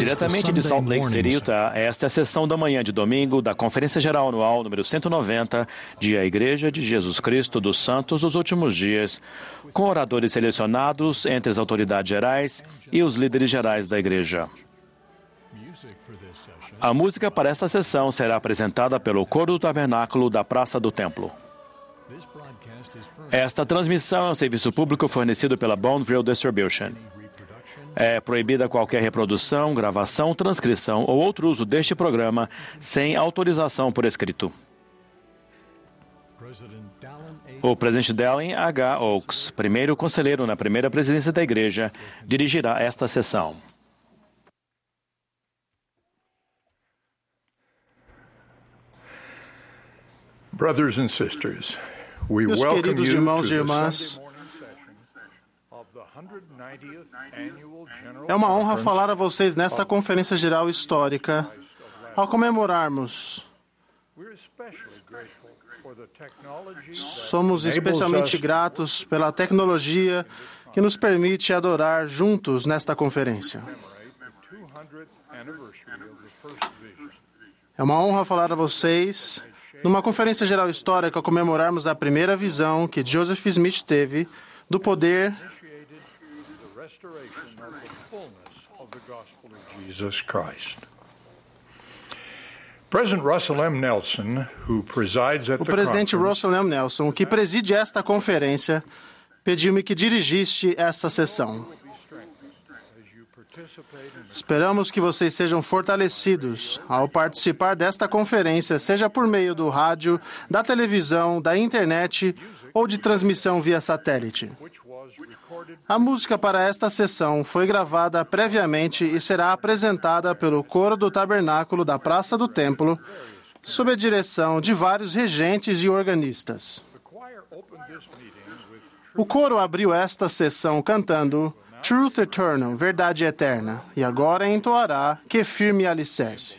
Diretamente de Salt Lake City. Utah, esta é a sessão da manhã de domingo da Conferência Geral Anual número 190 de A Igreja de Jesus Cristo dos Santos dos Últimos Dias, com oradores selecionados entre as autoridades gerais e os líderes gerais da Igreja. A música para esta sessão será apresentada pelo Coro do Tabernáculo da Praça do Templo. Esta transmissão é um serviço público fornecido pela Bonneville Distribution. É proibida qualquer reprodução, gravação, transcrição ou outro uso deste programa sem autorização por escrito. O presidente Dallin H. Oaks, primeiro conselheiro na primeira presidência da igreja, dirigirá esta sessão. Brothers and sisters, we Meus welcome queridos you irmãos to e irmãs, é uma honra falar a vocês nesta Conferência Geral Histórica ao comemorarmos. Somos especialmente gratos pela tecnologia que nos permite adorar juntos nesta conferência. to commemorate the 200th anniversary of the First Vision. É uma honra falar a vocês numa Conferência Geral Histórica ao comemorarmos a primeira visão que Joseph Smith teve do poder restoration of the fullness of the gospel of Jesus Christ. President Russell M. Nelson, who presides at O presidente Russell M. Nelson, que preside esta conferência, pediu-me que dirigisse esta sessão. Esperamos que vocês sejam fortalecidos ao participar desta conferência, seja por meio do rádio, da televisão, da internet ou de transmissão via satélite. A música para esta sessão foi gravada previamente e será apresentada pelo Coro do Tabernáculo da Praça do Templo, sob a direção de vários regentes e organistas. O coro abriu esta sessão cantando Truth Eternal, Verdade Eterna, e agora entoará Que Firme Alicerce.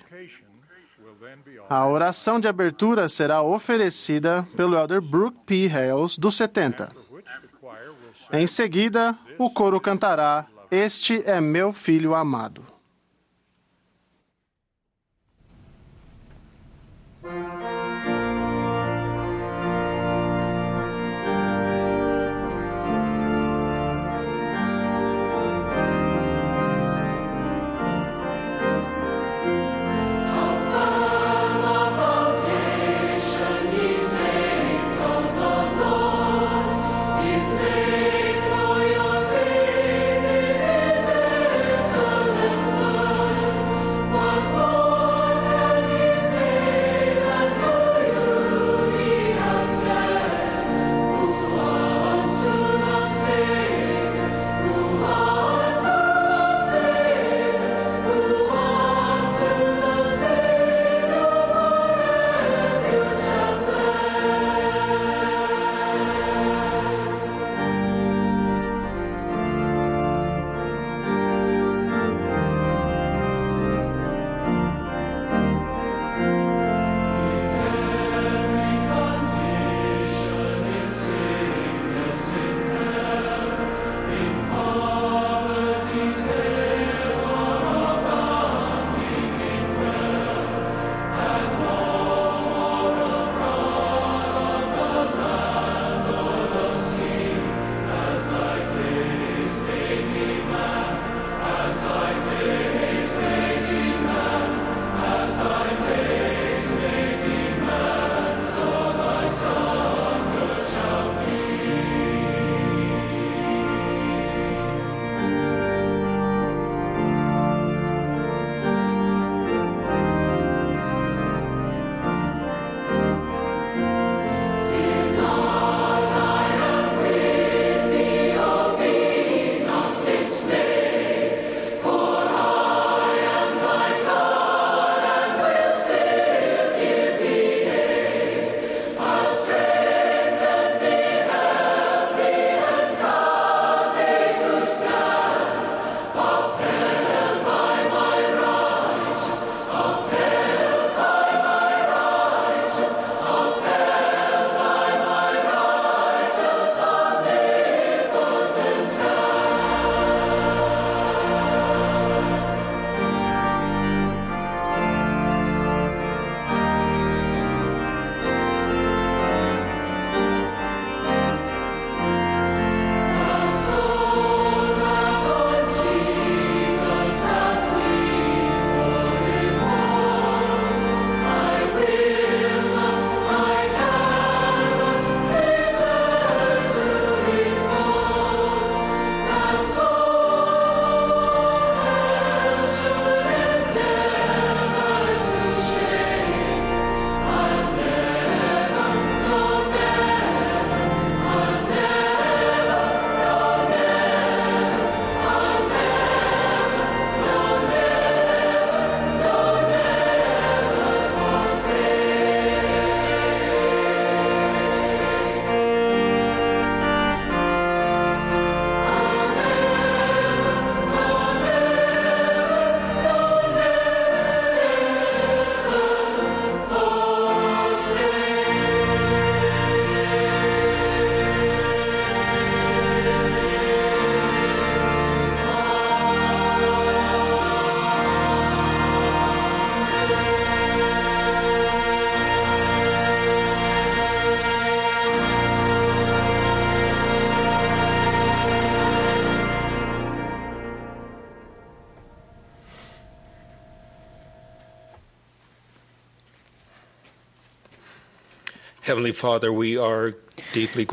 A oração de abertura será oferecida pelo elder Brooke P. Hales, dos 70. which the choir will sing Em seguida, o coro cantará Este é meu filho amado.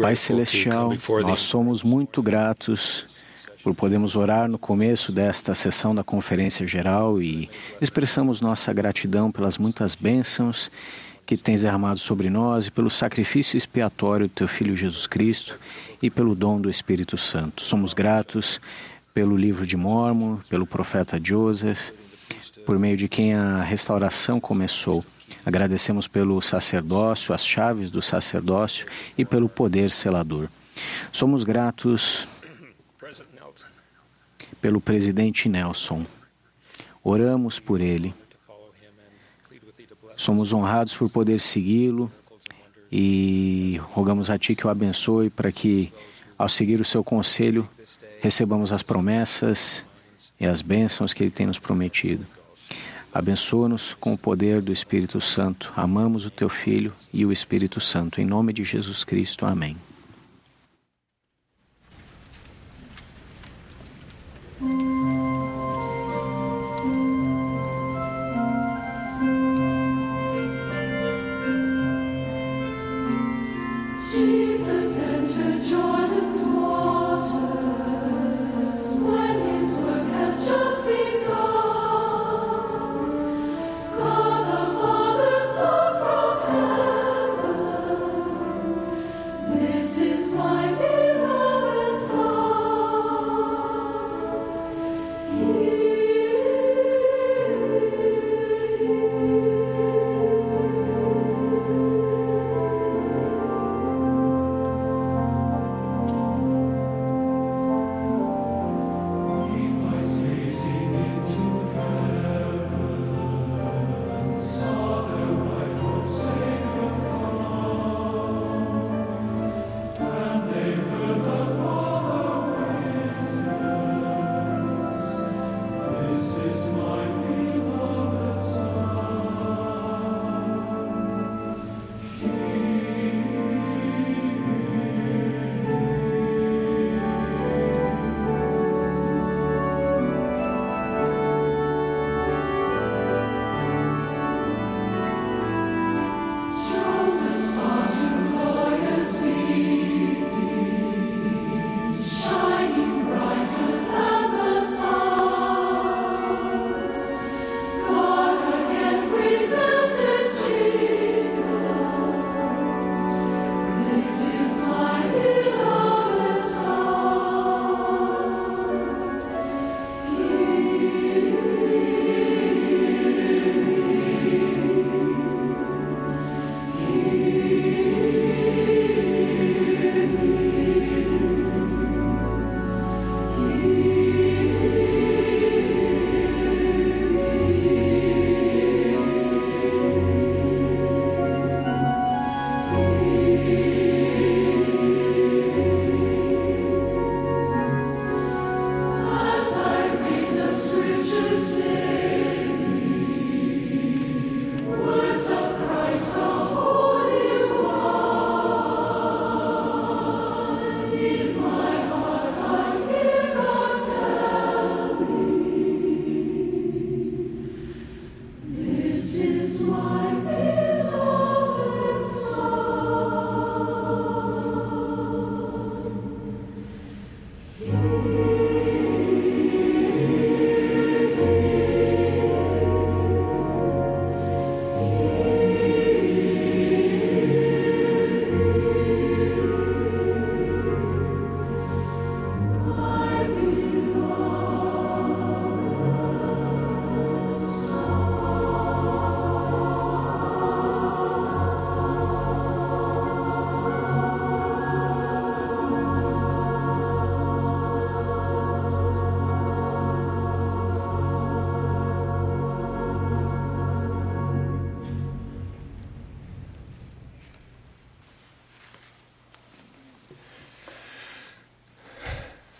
Pai Celestial, nós somos muito gratos por podermos orar no começo desta sessão da Conferência Geral e expressamos nossa gratidão pelas muitas bênçãos que tens derramado sobre nós e pelo sacrifício expiatório do teu Filho Jesus Cristo e pelo dom do Espírito Santo. Somos gratos pelo livro de Mormon, pelo profeta Joseph, por meio de quem a restauração começou. Agradecemos pelo sacerdócio, as chaves do sacerdócio e pelo poder selador. Somos gratos pelo presidente Nelson. Oramos por ele. Somos honrados por poder segui-lo e rogamos a Ti que o abençoe para que, ao seguir o seu conselho, recebamos as promessas e as bênçãos que Ele tem nos prometido. Abençoa-nos com o poder do Espírito Santo. Amamos o Teu Filho e o Espírito Santo. Em nome de Jesus Cristo. Amém.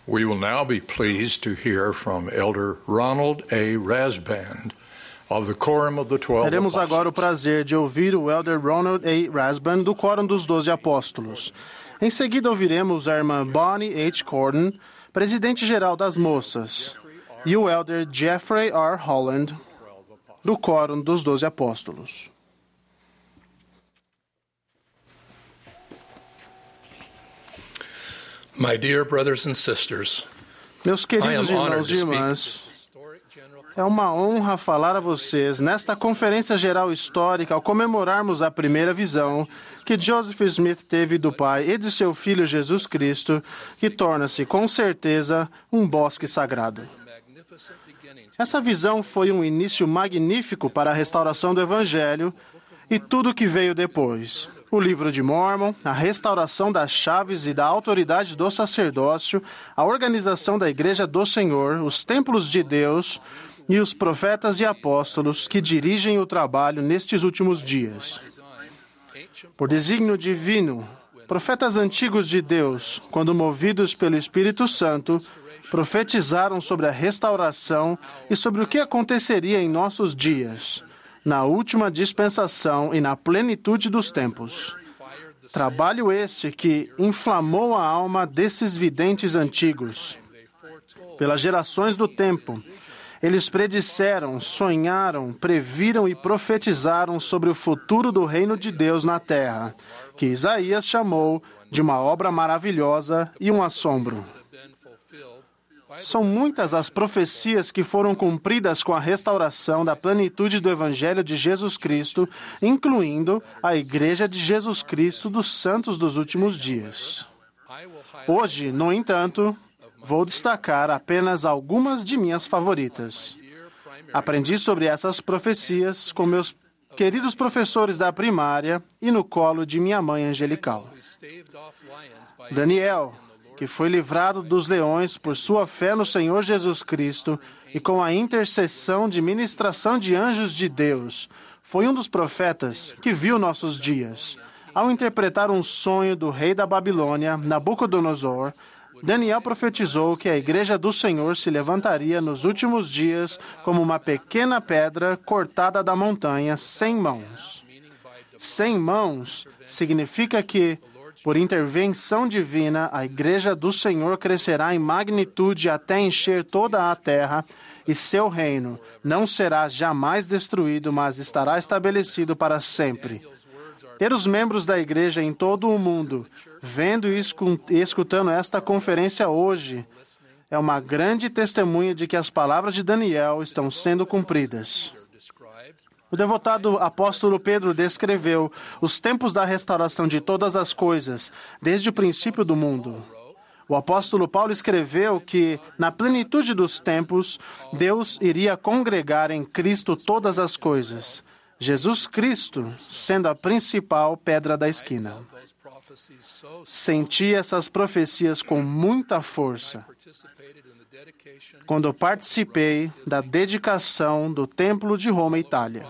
We will now be pleased to hear from Elder Ronald A. Rasband of the Quorum of the Twelve Teremos agora o prazer de ouvir o Elder Ronald A. Rasband do Quórum dos Doze Apóstolos. Em seguida ouviremos a irmã Bonnie H. Corden, presidente-geral das moças, e o Elder Jeffrey R. Holland, do Quórum dos Doze Apóstolos. My dear brothers and sisters, Meus queridos irmãos e irmãs, é uma honra falar a vocês nesta Conferência Geral Histórica ao comemorarmos a primeira visão que Joseph Smith teve do Pai e de seu Filho Jesus Cristo, que torna-se com certeza um bosque sagrado. Essa visão foi um início magnífico para a restauração do Evangelho e tudo o que veio depois. O livro de Mormon, a restauração das chaves e da autoridade do sacerdócio, a organização da Igreja do Senhor, os templos de Deus e os profetas e apóstolos que dirigem o trabalho nestes últimos dias. Por desígnio divino, profetas antigos de Deus, quando movidos pelo Espírito Santo, profetizaram sobre a restauração e sobre o que aconteceria em nossos dias, na última dispensação e na plenitude dos tempos. Trabalho esse que inflamou a alma desses videntes antigos. Pelas gerações do tempo, eles predisseram, sonharam, previram e profetizaram sobre o futuro do reino de Deus na terra, que Isaías chamou de uma obra maravilhosa e um assombro. São muitas as profecias que foram cumpridas com a restauração da plenitude do Evangelho de Jesus Cristo, incluindo a Igreja de Jesus Cristo dos Santos dos Últimos Dias. Hoje, no entanto, vou destacar apenas algumas de minhas favoritas. Aprendi sobre essas profecias com meus queridos professores da primária e no colo de minha mãe angelical. Daniel, que foi livrado dos leões por sua fé no Senhor Jesus Cristo e com a intercessão de ministração de anjos de Deus, foi um dos profetas que viu nossos dias. Ao interpretar um sonho do rei da Babilônia, Nabucodonosor, Daniel profetizou que a igreja do Senhor se levantaria nos últimos dias como uma pequena pedra cortada da montanha, sem mãos. Sem mãos significa que, por intervenção divina, a igreja do Senhor crescerá em magnitude até encher toda a terra, e seu reino não será jamais destruído, mas estará estabelecido para sempre. Ter os membros da igreja em todo o mundo vendo e escutando esta conferência hoje é uma grande testemunha de que as palavras de Daniel estão sendo cumpridas. O devotado apóstolo Pedro descreveu os tempos da restauração de todas as coisas, desde o princípio do mundo. O apóstolo Paulo escreveu que, na plenitude dos tempos, Deus iria congregar em Cristo todas as coisas. Jesus Cristo sendo a principal pedra da esquina. Senti essas profecias com muita força quando participei da dedicação do Templo de Roma, Itália.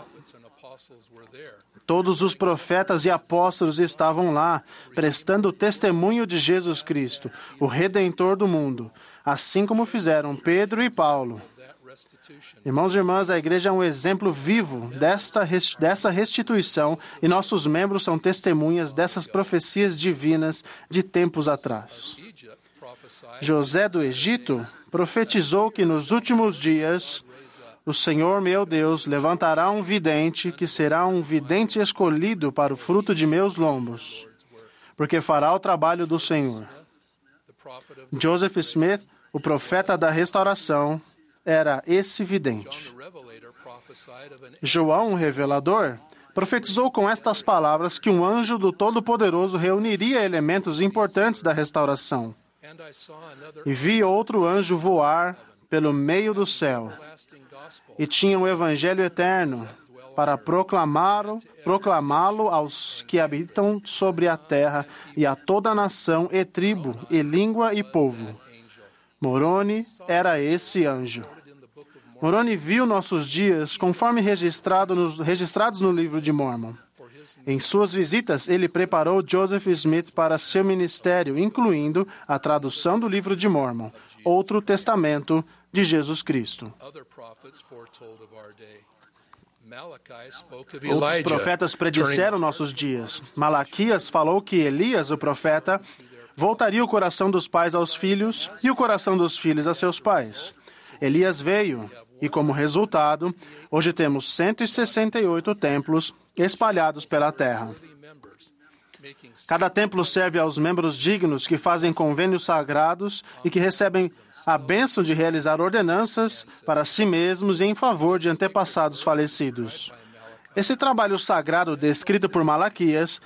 Todos os profetas e apóstolos estavam lá, prestando testemunho de Jesus Cristo, o Redentor do mundo, assim como fizeram Pedro e Paulo. Irmãos e irmãs, a igreja é um exemplo vivo desta, dessa restituição e nossos membros são testemunhas dessas profecias divinas de tempos atrás. José do Egito profetizou que nos últimos dias o Senhor meu Deus levantará um vidente que será um vidente escolhido para o fruto de meus lombos, porque fará o trabalho do Senhor. Joseph Smith, o profeta da restauração, era esse vidente. João, o revelador, profetizou com estas palavras que um anjo do Todo-Poderoso reuniria elementos importantes da restauração. E vi outro anjo voar pelo meio do céu, e tinha o um evangelho eterno para proclamá-lo, proclamá-lo aos que habitam sobre a terra e a toda nação e tribo e língua e povo. Moroni era esse anjo. Moroni viu nossos dias conforme registrado nos, registrados no livro de Mormon. Em suas visitas, ele preparou Joseph Smith para seu ministério, incluindo a tradução do livro de Mormon, outro testamento de Jesus Cristo. Outros profetas predisseram nossos dias. Malaquias falou que Elias, o profeta, voltaria o coração dos pais aos filhos e o coração dos filhos a seus pais. Elias veio, e como resultado, hoje temos 168 templos espalhados pela terra. Cada templo serve aos membros dignos que fazem convênios sagrados e que recebem a bênção de realizar ordenanças para si mesmos e em favor de antepassados falecidos. Esse trabalho sagrado descrito por Malaquias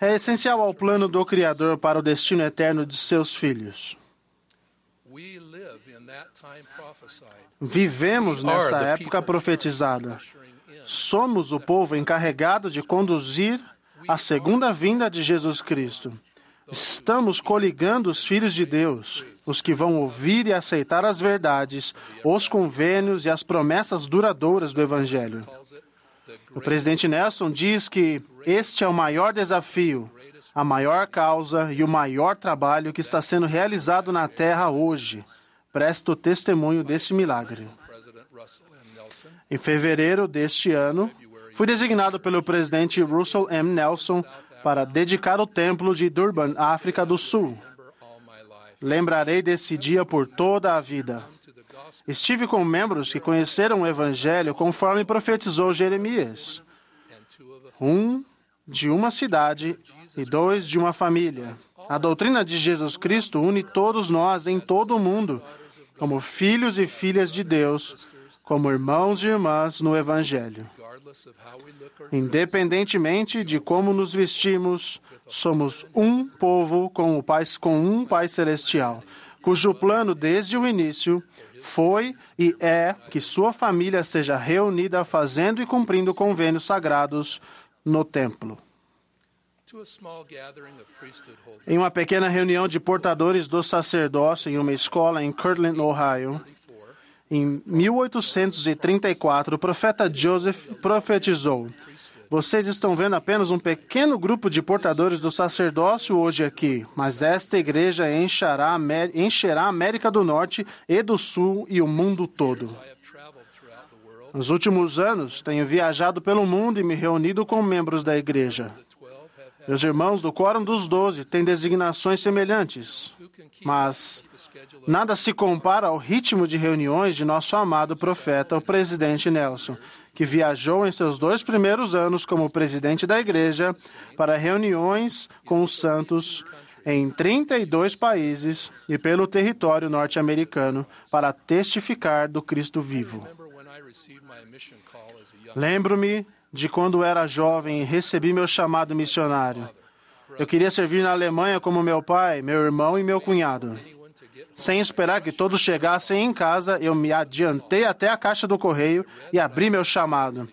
é essencial ao plano do Criador para o destino eterno de seus filhos. Vivemos nessa época profetizada. Somos o povo encarregado de conduzir a segunda vinda de Jesus Cristo. Estamos coligando os filhos de Deus, os que vão ouvir e aceitar as verdades, os convênios e as promessas duradouras do Evangelho. O presidente Nelson diz que este é o maior desafio, a maior causa e o maior trabalho que está sendo realizado na Terra hoje. Presto testemunho desse milagre. Em fevereiro deste ano, fui designado pelo presidente Russell M. Nelson para dedicar o templo de Durban, África do Sul. Lembrarei desse dia por toda a vida. Estive com membros que conheceram o Evangelho conforme profetizou Jeremias. Um de uma cidade e dois de uma família. A doutrina de Jesus Cristo une todos nós em todo o mundo, como filhos e filhas de Deus, como irmãos e irmãs no Evangelho. Independentemente de como nos vestimos, somos um povo com, o pai, com um Pai Celestial, cujo plano desde o início foi e é que sua família seja reunida fazendo e cumprindo convênios sagrados no templo. to a small gathering of priesthood holders. Em uma pequena reunião de portadores do sacerdócio em uma escola em Kirtland, Ohio, em 1834, o profeta Joseph profetizou: Vocês estão vendo apenas um pequeno grupo de portadores do sacerdócio hoje aqui, mas esta igreja encherá, encherá a América do Norte e do Sul e o mundo todo. Nos últimos anos, tenho viajado pelo mundo e me reunido com membros da igreja. The twelve have had Meus irmãos do Quórum dos Doze têm designações semelhantes, mas nada se compara ao ritmo de reuniões de nosso amado profeta, o presidente Nelson, que viajou em seus dois primeiros anos como presidente da igreja para reuniões com os santos em 32 países e pelo território norte-americano para testificar do Cristo vivo. Lembro-me de quando era jovem recebi meu chamado missionário. Eu queria servir na Alemanha como meu pai, meu irmão e meu cunhado. Sem esperar que todos chegassem em casa, eu me adiantei até a caixa do correio e abri meu chamado.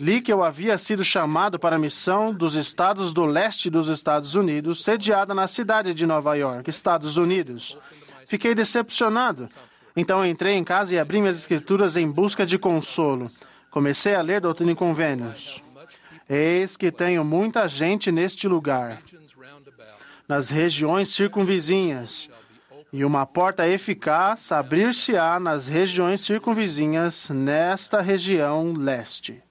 Li que eu havia sido chamado para a missão dos estados do leste dos Estados Unidos, sediada na cidade de Nova York, Estados Unidos. Fiquei decepcionado. Então entrei em casa e abri minhas escrituras em busca de consolo. Comecei a ler Doutrina e Convênios. Eis que tenho muita gente neste lugar, nas regiões circunvizinhas, e uma porta eficaz abrir-se-á nas regiões circunvizinhas, nesta região leste.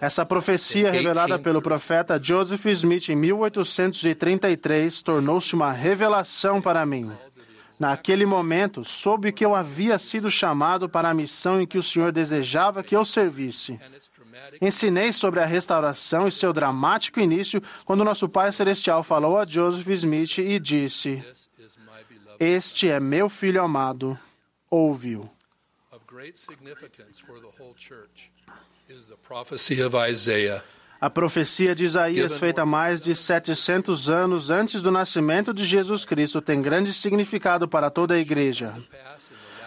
Essa profecia revelada pelo profeta Joseph Smith em 1833 tornou-se uma revelação para mim. Naquele momento, soube que eu havia sido chamado para a missão em que o Senhor desejava que eu servisse. Ensinei sobre a restauração e seu dramático início quando nosso Pai Celestial falou a Joseph Smith e disse: Este é meu filho amado, ouve-o. of great significance for the whole church is the prophecy of Isaiah A profecia de Isaías, feita mais de 700 anos antes do nascimento de Jesus Cristo, tem grande significado para toda a igreja.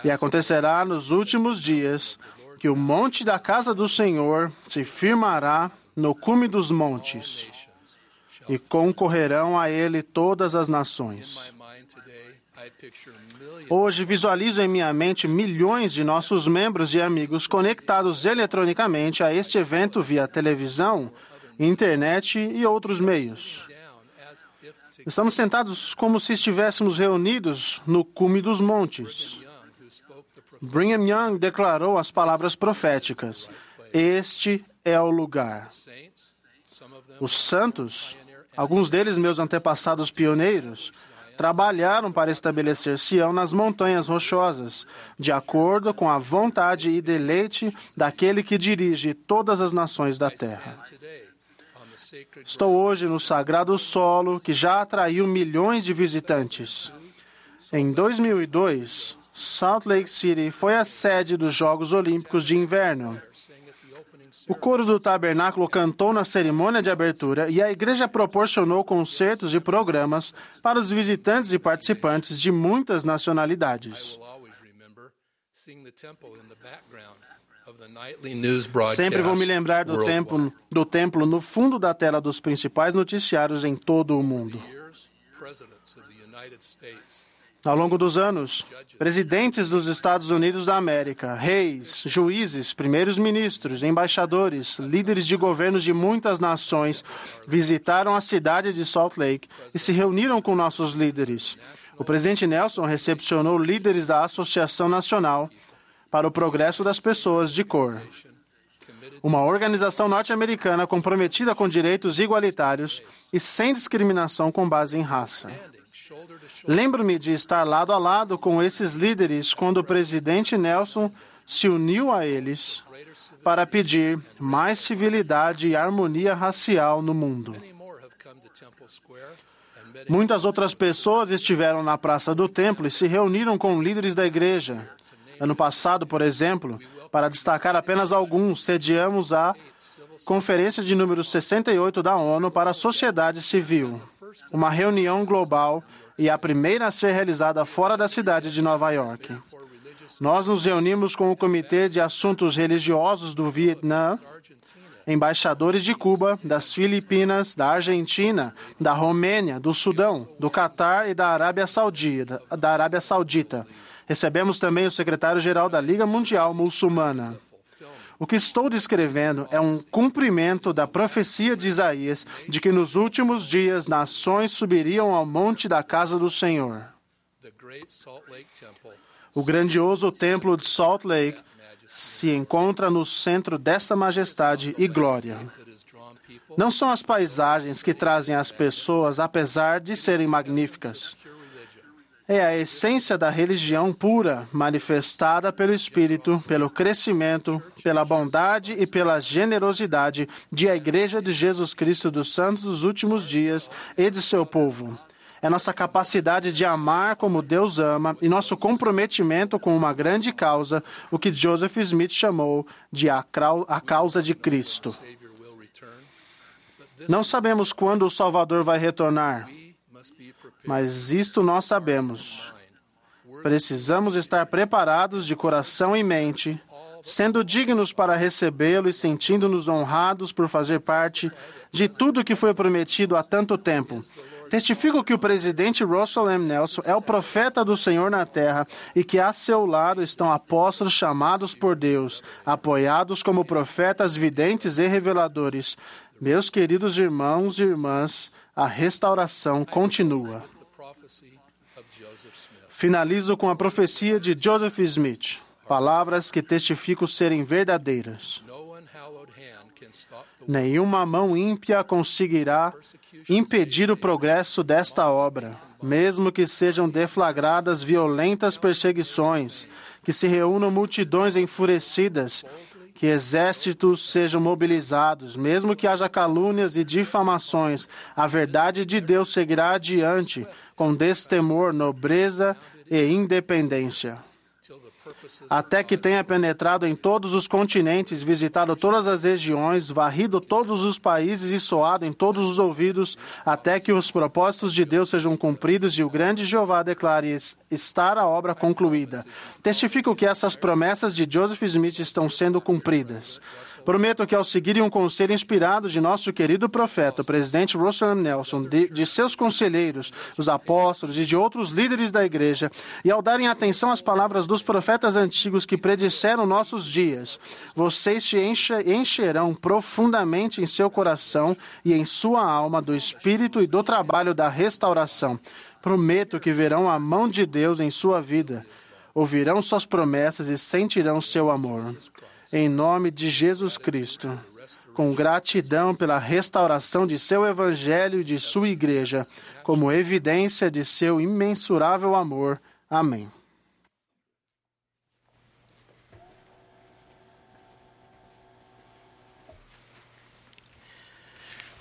E acontecerá nos últimos dias que o monte da casa do Senhor se firmará no cume dos montes, e concorrerão a ele todas as nações. Hoje visualizo em minha mente milhões de nossos membros e amigos conectados eletronicamente a este evento via televisão, internet e outros meios. Estamos sentados como se estivéssemos reunidos no cume dos montes. Brigham Young declarou as palavras proféticas: Este é o lugar. Os santos, alguns deles meus antepassados pioneiros, trabalharam para estabelecer Sião nas montanhas rochosas, de acordo com a vontade e deleite daquele que dirige todas as nações da terra. Estou hoje no sagrado solo que já atraiu milhões de visitantes. Em 2002, Salt Lake City foi a sede dos Jogos Olímpicos de Inverno. O coro do tabernáculo cantou na cerimônia de abertura e a igreja proporcionou concertos e programas para os visitantes e participantes de muitas nacionalidades. Sempre vou me lembrar do templo, do templo no fundo da tela dos principais noticiários em todo o mundo. Ao longo dos anos, presidentes dos Estados Unidos da América, reis, juízes, primeiros ministros, embaixadores, líderes de governos de muitas nações visitaram a cidade de Salt Lake e se reuniram com nossos líderes. O presidente Nelson recepcionou líderes da Associação Nacional para o Progresso das Pessoas de Cor, uma organização norte-americana comprometida com direitos igualitários e sem discriminação com base em raça. Lembro-me de estar lado a lado com esses líderes quando o presidente Nelson se uniu a eles para pedir mais civilidade e harmonia racial no mundo. Muitas outras pessoas estiveram na Praça do Templo e se reuniram com líderes da igreja. Ano passado, por exemplo, para destacar apenas alguns, sediamos a Conferência de número 68 da ONU para a Sociedade Civil, uma reunião global e a primeira a ser realizada fora da cidade de Nova York. Nós nos reunimos com o Comitê de Assuntos Religiosos do Vietnã, embaixadores de Cuba, das Filipinas, da Argentina, da Romênia, do Sudão, do Catar e da Arábia Saudita. Da Arábia Saudita. Recebemos também o secretário-geral da Liga Mundial Muçulmana. O que estou descrevendo é um cumprimento da profecia de Isaías de que nos últimos dias nações subiriam ao monte da casa do Senhor. O grandioso templo de Salt Lake se encontra no centro dessa majestade e glória. Não são as paisagens que trazem as pessoas, apesar de serem magníficas. É a essência da religião pura, manifestada pelo Espírito, pelo crescimento, pela bondade e pela generosidade de a Igreja de Jesus Cristo dos Santos dos últimos dias e de seu povo. É nossa capacidade de amar como Deus ama e nosso comprometimento com uma grande causa, o que Joseph Smith chamou de a causa de Cristo. Não sabemos quando o Salvador vai retornar, mas isto nós sabemos. Precisamos estar preparados de coração e mente, sendo dignos para recebê-lo e sentindo-nos honrados por fazer parte de tudo que foi prometido há tanto tempo. Testifico que o presidente Russell M. Nelson é o profeta do Senhor na terra e que a seu lado estão apóstolos chamados por Deus, apoiados como profetas videntes e reveladores. Meus queridos irmãos e irmãs, a restauração continua. Finalizo com a profecia de Joseph Smith, palavras que testifico serem verdadeiras. Nenhuma mão ímpia conseguirá impedir o progresso desta obra, mesmo que sejam deflagradas violentas perseguições, que se reúnam multidões enfurecidas, que exércitos sejam mobilizados, mesmo que haja calúnias e difamações, a verdade de Deus seguirá adiante com destemor, nobreza e independência. Até que tenha penetrado em todos os continentes, visitado todas as regiões, varrido todos os países e soado em todos os ouvidos, até que os propósitos de Deus sejam cumpridos e o grande Jeová declare estar a obra concluída. Testifico que essas promessas de Joseph Smith estão sendo cumpridas. Prometo que, ao seguirem um conselho inspirado de nosso querido profeta, o presidente Russell M. Nelson, de, de, seus conselheiros, os apóstolos e de outros líderes da igreja, e ao darem atenção às palavras dos profetas antigos que predisseram nossos dias, vocês se enche, encherão profundamente em seu coração e em sua alma do espírito e do trabalho da restauração. Prometo que verão a mão de Deus em sua vida, ouvirão suas promessas e sentirão seu amor. Em nome de Jesus Cristo, com gratidão pela restauração de seu evangelho e de sua igreja, como evidência de seu imensurável amor. Amém. Brothers and sisters, our hearts have been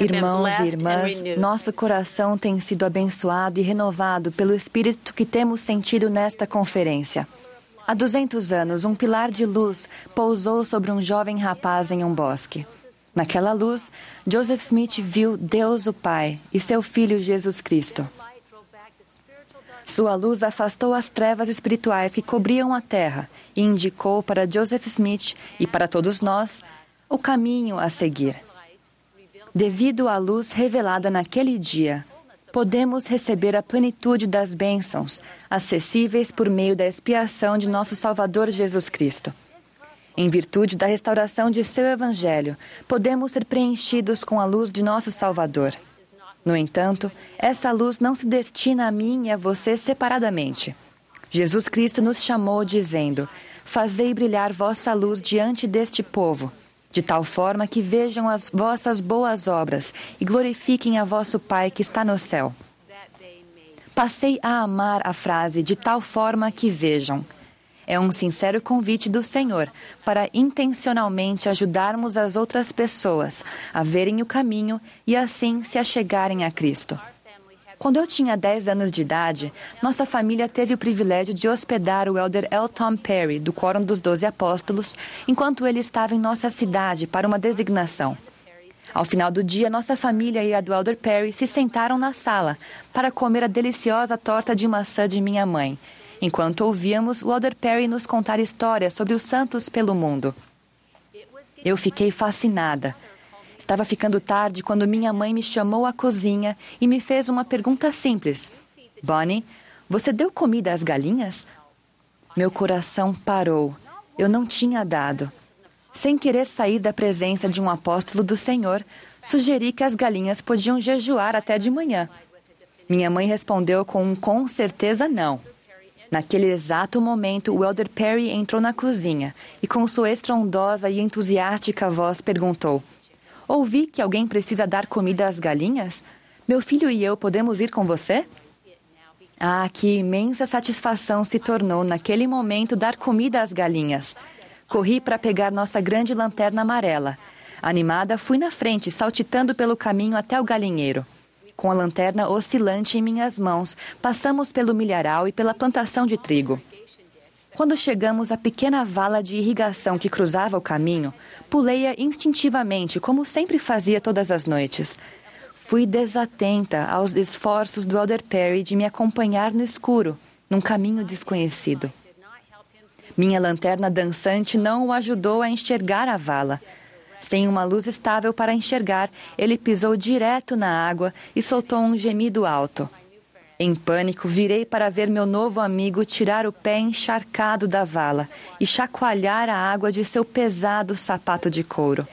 Irmãos e irmãs, nosso coração tem sido abençoado e renovado pelo Espírito que temos sentido nesta conferência. Há 200 anos, um pilar de luz pousou sobre um jovem rapaz em um bosque. Naquela luz, Joseph Smith viu Deus o Pai e seu Filho Jesus Cristo. Sua luz afastou as trevas espirituais que cobriam a terra e indicou para Joseph Smith e para todos nós o caminho a seguir. Devido à luz revelada naquele dia, podemos receber a plenitude das bênçãos acessíveis por meio da expiação de nosso Salvador Jesus Cristo. Em virtude da restauração de seu Evangelho, podemos ser preenchidos com a luz de nosso Salvador. No entanto, essa luz não se destina a mim e a você separadamente. Jesus Cristo nos chamou dizendo: Fazei brilhar vossa luz diante deste povo, de tal forma que vejam as vossas boas obras e glorifiquem a vosso Pai que está no céu. Passei a amar a frase de tal forma que vejam. É um sincero convite do Senhor para intencionalmente ajudarmos as outras pessoas a verem o caminho e assim se achegarem a Cristo. Quando eu tinha 10 anos de idade, nossa família teve o privilégio de hospedar o elder L. Tom Perry, do Quórum dos Doze Apóstolos, enquanto ele estava em nossa cidade para uma designação. Ao final do dia, nossa família e a do elder Perry se sentaram na sala para comer a deliciosa torta de maçã de minha mãe, enquanto ouvíamos o elder Perry nos contar histórias sobre os santos pelo mundo. Eu fiquei fascinada. Estava ficando tarde quando minha mãe me chamou à cozinha e me fez uma pergunta simples: Bonnie, você deu comida às galinhas? Meu coração parou. Eu não tinha dado. Sem querer sair da presença de um apóstolo do Senhor, sugeri que as galinhas podiam jejuar até de manhã. Minha mãe respondeu com um com certeza não. Naquele exato momento, o Elder Perry entrou na cozinha e, com sua estrondosa e entusiástica voz, perguntou: Ouvi que alguém precisa dar comida às galinhas? Meu filho e eu podemos ir com você? Ah, que imensa satisfação se tornou naquele momento dar comida às galinhas. Corri para pegar nossa grande lanterna amarela. Animada, fui na frente, saltitando pelo caminho até o galinheiro. Com a lanterna oscilante em minhas mãos, passamos pelo milharal e pela plantação de trigo. Quando chegamos à pequena vala de irrigação que cruzava o caminho, pulei-a instintivamente, como sempre fazia todas as noites. Fui desatenta aos esforços do Elder Perry de me acompanhar no escuro, num caminho desconhecido. Minha lanterna dançante não o ajudou a enxergar a vala. Sem uma luz estável para enxergar, ele pisou direto na água e soltou um gemido alto. Em pânico, virei para ver meu novo amigo tirar o pé encharcado da vala e chacoalhar a água de seu pesado sapato de couro.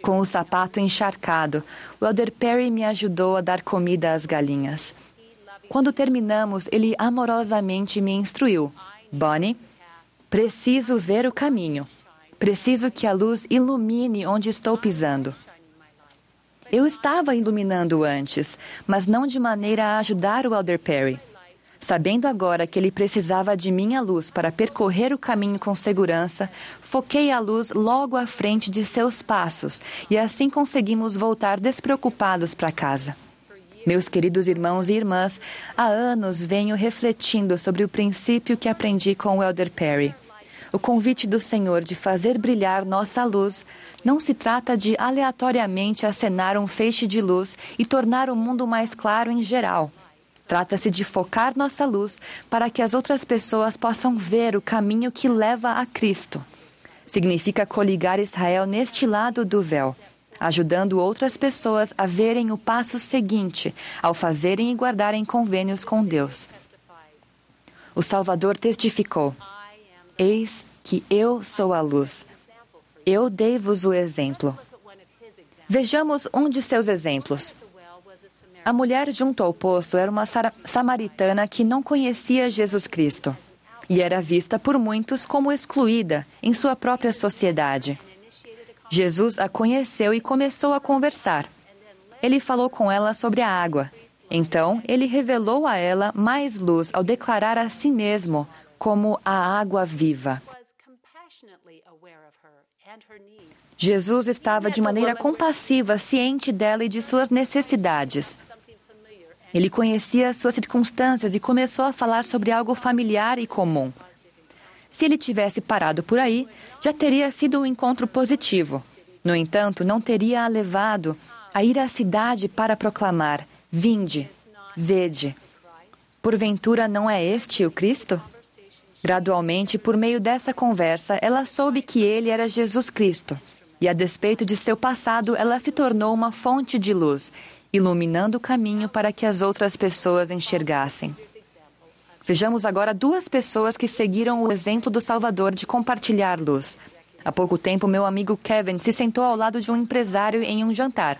Com o sapato encharcado, o Elder Perry me ajudou a dar comida às galinhas. Quando terminamos, ele amorosamente me instruiu: Bonnie, preciso ver o caminho. Preciso que a luz ilumine onde estou pisando. Eu estava iluminando antes, mas não de maneira a ajudar o Elder Perry. Sabendo agora que ele precisava de minha luz para percorrer o caminho com segurança, foquei a luz logo à frente de seus passos e assim conseguimos voltar despreocupados para casa. Meus queridos irmãos e irmãs, há anos venho refletindo sobre o princípio que aprendi com o Elder Perry. O convite do Senhor de fazer brilhar nossa luz não se trata de aleatoriamente acenar um feixe de luz e tornar o mundo mais claro em geral. Trata-se de focar nossa luz para que as outras pessoas possam ver o caminho que leva a Cristo. Significa coligar Israel neste lado do véu, ajudando outras pessoas a verem o passo seguinte ao fazerem e guardarem convênios com Deus. O Salvador testificou: Eis que eu sou a luz. Eu dei-vos o exemplo. Vejamos um de seus exemplos. A mulher junto ao poço era uma samaritana que não conhecia Jesus Cristo. e era vista por muitos como excluída em sua própria sociedade. Jesus a conheceu e começou a conversar. Ele falou com ela sobre a água. Então, ele revelou a ela mais luz ao declarar a si mesmo como a água viva. Jesus estava de maneira compassiva, ciente dela e de suas necessidades. Ele conhecia suas circunstâncias e começou a falar sobre algo familiar e comum. Se ele tivesse parado por aí, já teria sido um encontro positivo. No entanto, não teria a levado a ir à cidade para proclamar: Vinde, vede. Porventura não é este o Cristo? Gradualmente, por meio dessa conversa, ela soube que ele era Jesus Cristo. E a despeito de seu passado, ela se tornou uma fonte de luz, iluminando o caminho para que as outras pessoas enxergassem. Vejamos agora duas pessoas que seguiram o exemplo do Salvador de compartilhar luz. Há pouco tempo, meu amigo Kevin se sentou ao lado de um empresário em um jantar.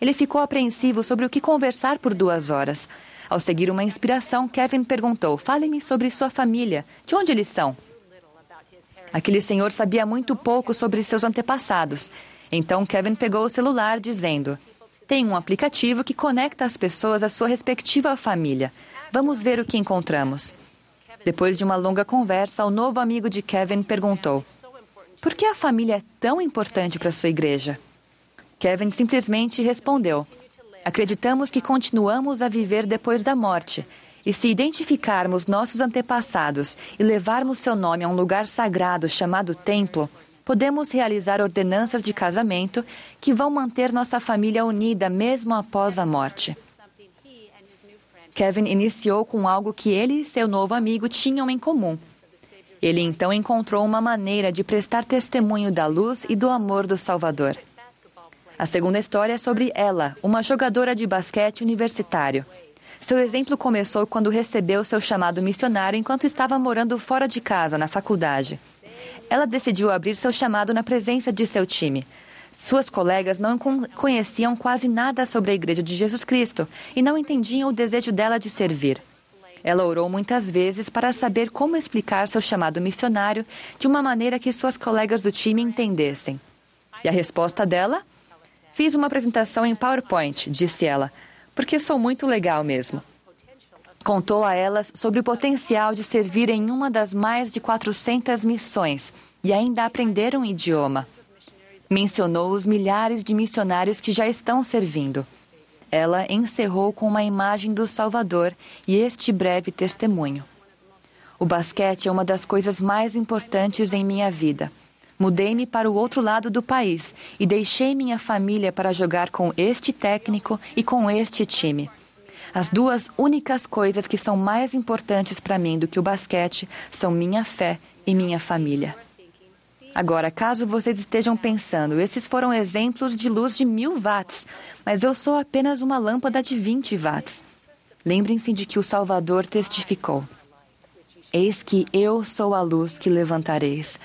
Ele ficou apreensivo sobre o que conversar por duas horas. Ao seguir uma inspiração, Kevin perguntou: Fale-me sobre sua família. De onde eles são? Aquele senhor sabia muito pouco sobre seus antepassados. Então Kevin pegou o celular, dizendo: Tem um aplicativo que conecta as pessoas à sua respectiva família. Vamos ver o que encontramos. Depois de uma longa conversa, o novo amigo de Kevin perguntou: Por que a família é tão importante para sua igreja? Kevin simplesmente respondeu: Acreditamos que continuamos a viver depois da morte. E se identificarmos nossos antepassados e levarmos seu nome a um lugar sagrado chamado templo, podemos realizar ordenanças de casamento que vão manter nossa família unida mesmo após a morte. Kevin iniciou com algo que ele e seu novo amigo tinham em comum. Ele então encontrou uma maneira de prestar testemunho da luz e do amor do Salvador. A segunda história é sobre ela, uma jogadora de basquete universitário. Seu exemplo começou quando recebeu seu chamado missionário enquanto estava morando fora de casa, na faculdade. Ela decidiu abrir seu chamado na presença de seu time. Suas colegas não conheciam quase nada sobre a Igreja de Jesus Cristo e não entendiam o desejo dela de servir. Ela orou muitas vezes para saber como explicar seu chamado missionário de uma maneira que suas colegas do time entendessem. E a resposta dela? Fiz uma apresentação em PowerPoint, disse ela, porque sou muito legal mesmo. Contou a elas sobre o potencial de servir em uma das mais de 400 missões e ainda aprender um idioma. Mencionou os milhares de missionários que já estão servindo. Ela encerrou com uma imagem do Salvador e este breve testemunho. O basquete é uma das coisas mais importantes em minha vida. Mudei-me para o outro lado do país e deixei minha família para jogar com este técnico e com este time. As duas únicas coisas que são mais importantes para mim do que o basquete são minha fé e minha família. Agora, caso vocês estejam pensando, esses foram exemplos de luz de mil watts, mas eu sou apenas uma lâmpada de 20 watts. Lembrem-se de que o Salvador testificou: Eis que eu sou a luz que levantareis.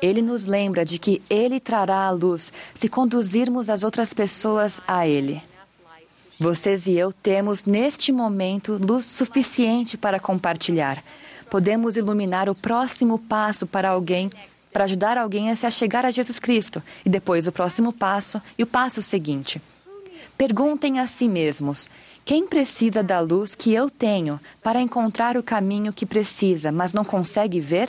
Ele nos lembra de que Ele trará a luz se conduzirmos as outras pessoas a Ele. Vocês e eu temos, neste momento, luz suficiente para compartilhar. Podemos iluminar o próximo passo para alguém, para ajudar alguém a se achegar a Jesus Cristo, e depois o próximo passo e o passo seguinte. Perguntem a si mesmos: quem precisa da luz que eu tenho para encontrar o caminho que precisa, mas não consegue ver?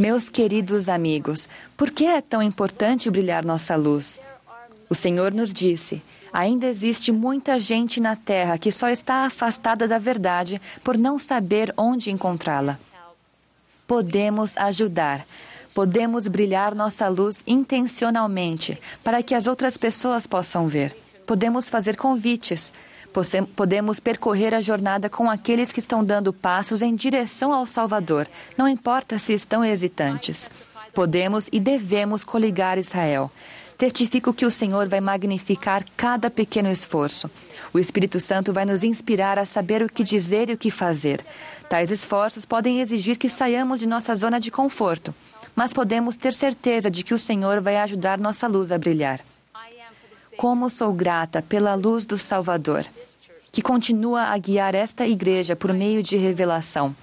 Meus queridos amigos, por que é tão importante brilhar nossa luz? O Senhor nos disse: ainda existe muita gente na terra que só está afastada da verdade por não saber onde encontrá-la. Podemos ajudar. Podemos brilhar nossa luz intencionalmente para que as outras pessoas possam ver. Podemos fazer convites. Podemos percorrer a jornada com aqueles que estão dando passos em direção ao Salvador, não importa se estão hesitantes. Podemos e devemos coligar Israel. Testifico que o Senhor vai magnificar cada pequeno esforço. O Espírito Santo vai nos inspirar a saber o que dizer e o que fazer. Tais esforços podem exigir que saiamos de nossa zona de conforto, mas podemos ter certeza de que o Senhor vai ajudar nossa luz a brilhar. Como sou grata pela luz do Salvador, que continua a guiar esta igreja por meio de revelação.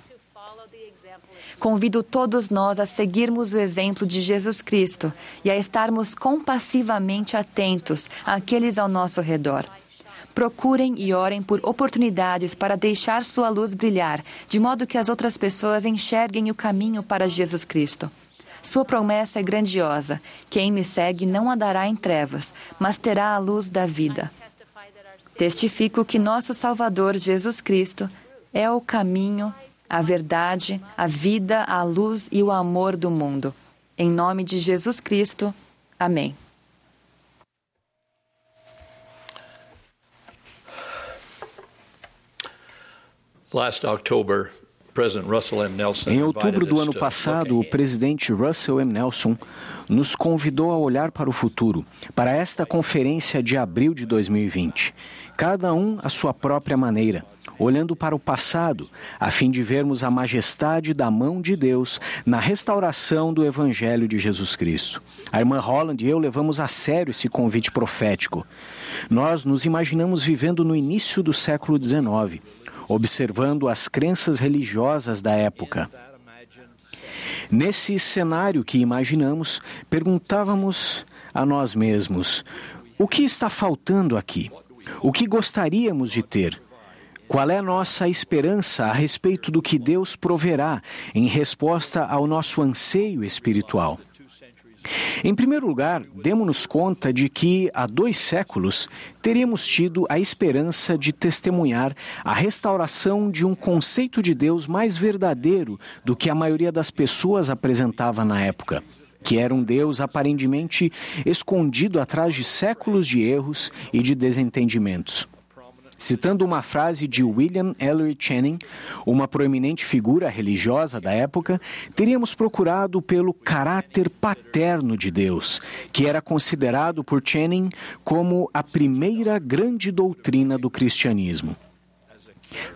convido todos nós a seguirmos o exemplo de Jesus Cristo e a estarmos compassivamente atentos àqueles ao nosso redor. Procurem e orem por oportunidades para deixar sua luz brilhar, de modo que as outras pessoas enxerguem o caminho para Jesus Cristo. Sua promessa é grandiosa: quem me segue não andará em trevas, mas terá a luz da vida. Testifico que nosso Salvador Jesus Cristo é o caminho, a verdade, a vida, a luz e o amor do mundo. Em nome de Jesus Cristo. Amém. Last October, Em outubro do ano passado, o presidente Russell M. Nelson nos convidou a olhar para o futuro, para esta conferência de abril de 2020. Cada um à sua própria maneira, olhando para o passado, a fim de vermos a majestade da mão de Deus na restauração do Evangelho de Jesus Cristo. A irmã Holland e eu levamos a sério esse convite profético. Nós nos imaginamos vivendo no início do século XIX, observando as crenças religiosas da época. Nesse cenário que imaginamos, perguntávamos a nós mesmos: o que está faltando aqui? O que gostaríamos de ter? Qual é nossa esperança a respeito do que Deus proverá em resposta ao nosso anseio espiritual? Em primeiro lugar, demos-nos conta de que há dois séculos teríamos tido a esperança de testemunhar a restauração de um conceito de Deus mais verdadeiro do que a maioria das pessoas apresentava na época. Que era um Deus aparentemente escondido atrás de séculos de erros e de desentendimentos. Citando uma frase de William Ellery Channing, uma proeminente figura religiosa da época, teríamos procurado pelo caráter paterno de Deus, que era considerado por Channing como a primeira grande doutrina do cristianismo.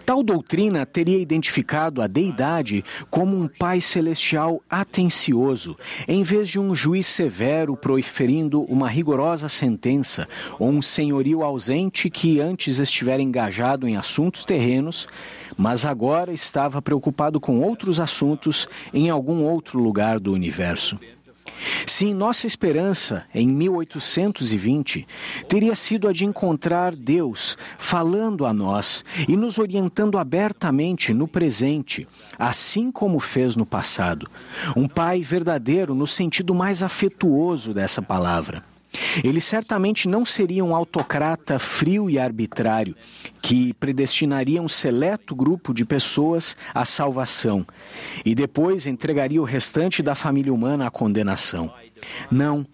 Tal doutrina teria identificado a deidade como um Pai celestial atencioso, em vez de um juiz severo proferindo uma rigorosa sentença, ou um senhorio ausente que antes estivera engajado em assuntos terrenos, mas agora estava preocupado com outros assuntos em algum outro lugar do universo. Sim, nossa esperança em 1820 teria sido a de encontrar Deus falando a nós e nos orientando abertamente no presente, assim como fez no passado. Um Pai verdadeiro no sentido mais afetuoso dessa palavra. Ele certamente não seria um autocrata frio e arbitrário que predestinaria um seleto grupo de pessoas à salvação e depois entregaria o restante da família humana à condenação. Não,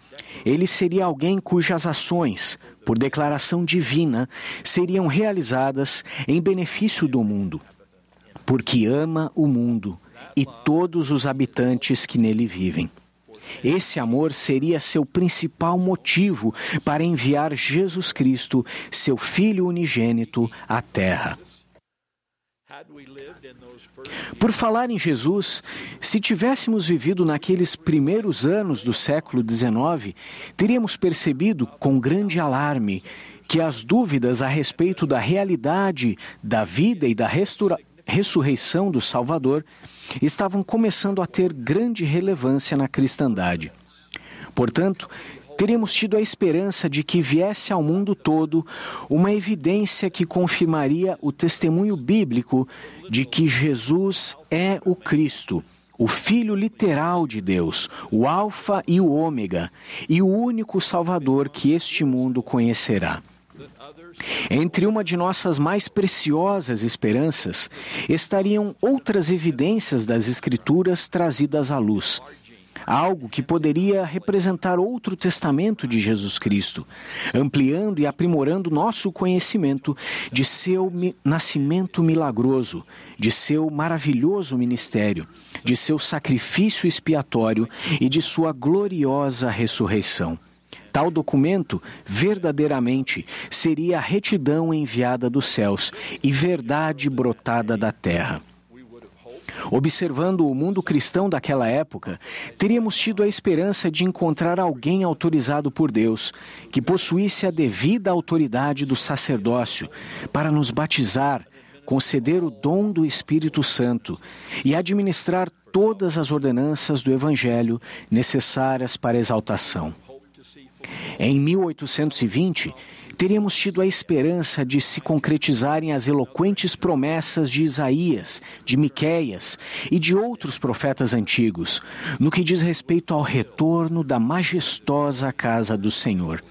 ele seria alguém cujas ações, por declaração divina, seriam realizadas em benefício do mundo, porque ama o mundo e todos os habitantes que nele vivem. Esse amor seria seu principal motivo para enviar Jesus Cristo, seu Filho unigênito, à Terra. Por falar em Jesus, se tivéssemos vivido naqueles primeiros anos do século XIX, teríamos percebido com grande alarme que as dúvidas a respeito da realidade da vida e da ressurreição do Salvador estavam começando a ter grande relevância na cristandade. Portanto, teríamos tido a esperança de que viesse ao mundo todo uma evidência que confirmaria o testemunho bíblico de que Jesus é o Cristo, o Filho literal de Deus, o Alfa e o Ômega, e o único Salvador que este mundo conhecerá. Entre uma de nossas mais preciosas esperanças estariam outras evidências das Escrituras trazidas à luz. Algo que poderia representar outro testamento de Jesus Cristo, ampliando e aprimorando nosso conhecimento de seu nascimento milagroso, de seu maravilhoso ministério, de seu sacrifício expiatório e de sua gloriosa ressurreição. Tal documento, verdadeiramente, seria a retidão enviada dos céus e verdade brotada da terra. Observando o mundo cristão daquela época, teríamos tido a esperança de encontrar alguém autorizado por Deus, que possuísse a devida autoridade do sacerdócio, para nos batizar, conceder o dom do Espírito Santo e administrar todas as ordenanças do Evangelho necessárias para a exaltação. Em 1820, teríamos tido a esperança de se concretizarem as eloquentes promessas de Isaías, de Miqueias e de outros profetas antigos, no que diz respeito ao retorno da majestosa casa do Senhor.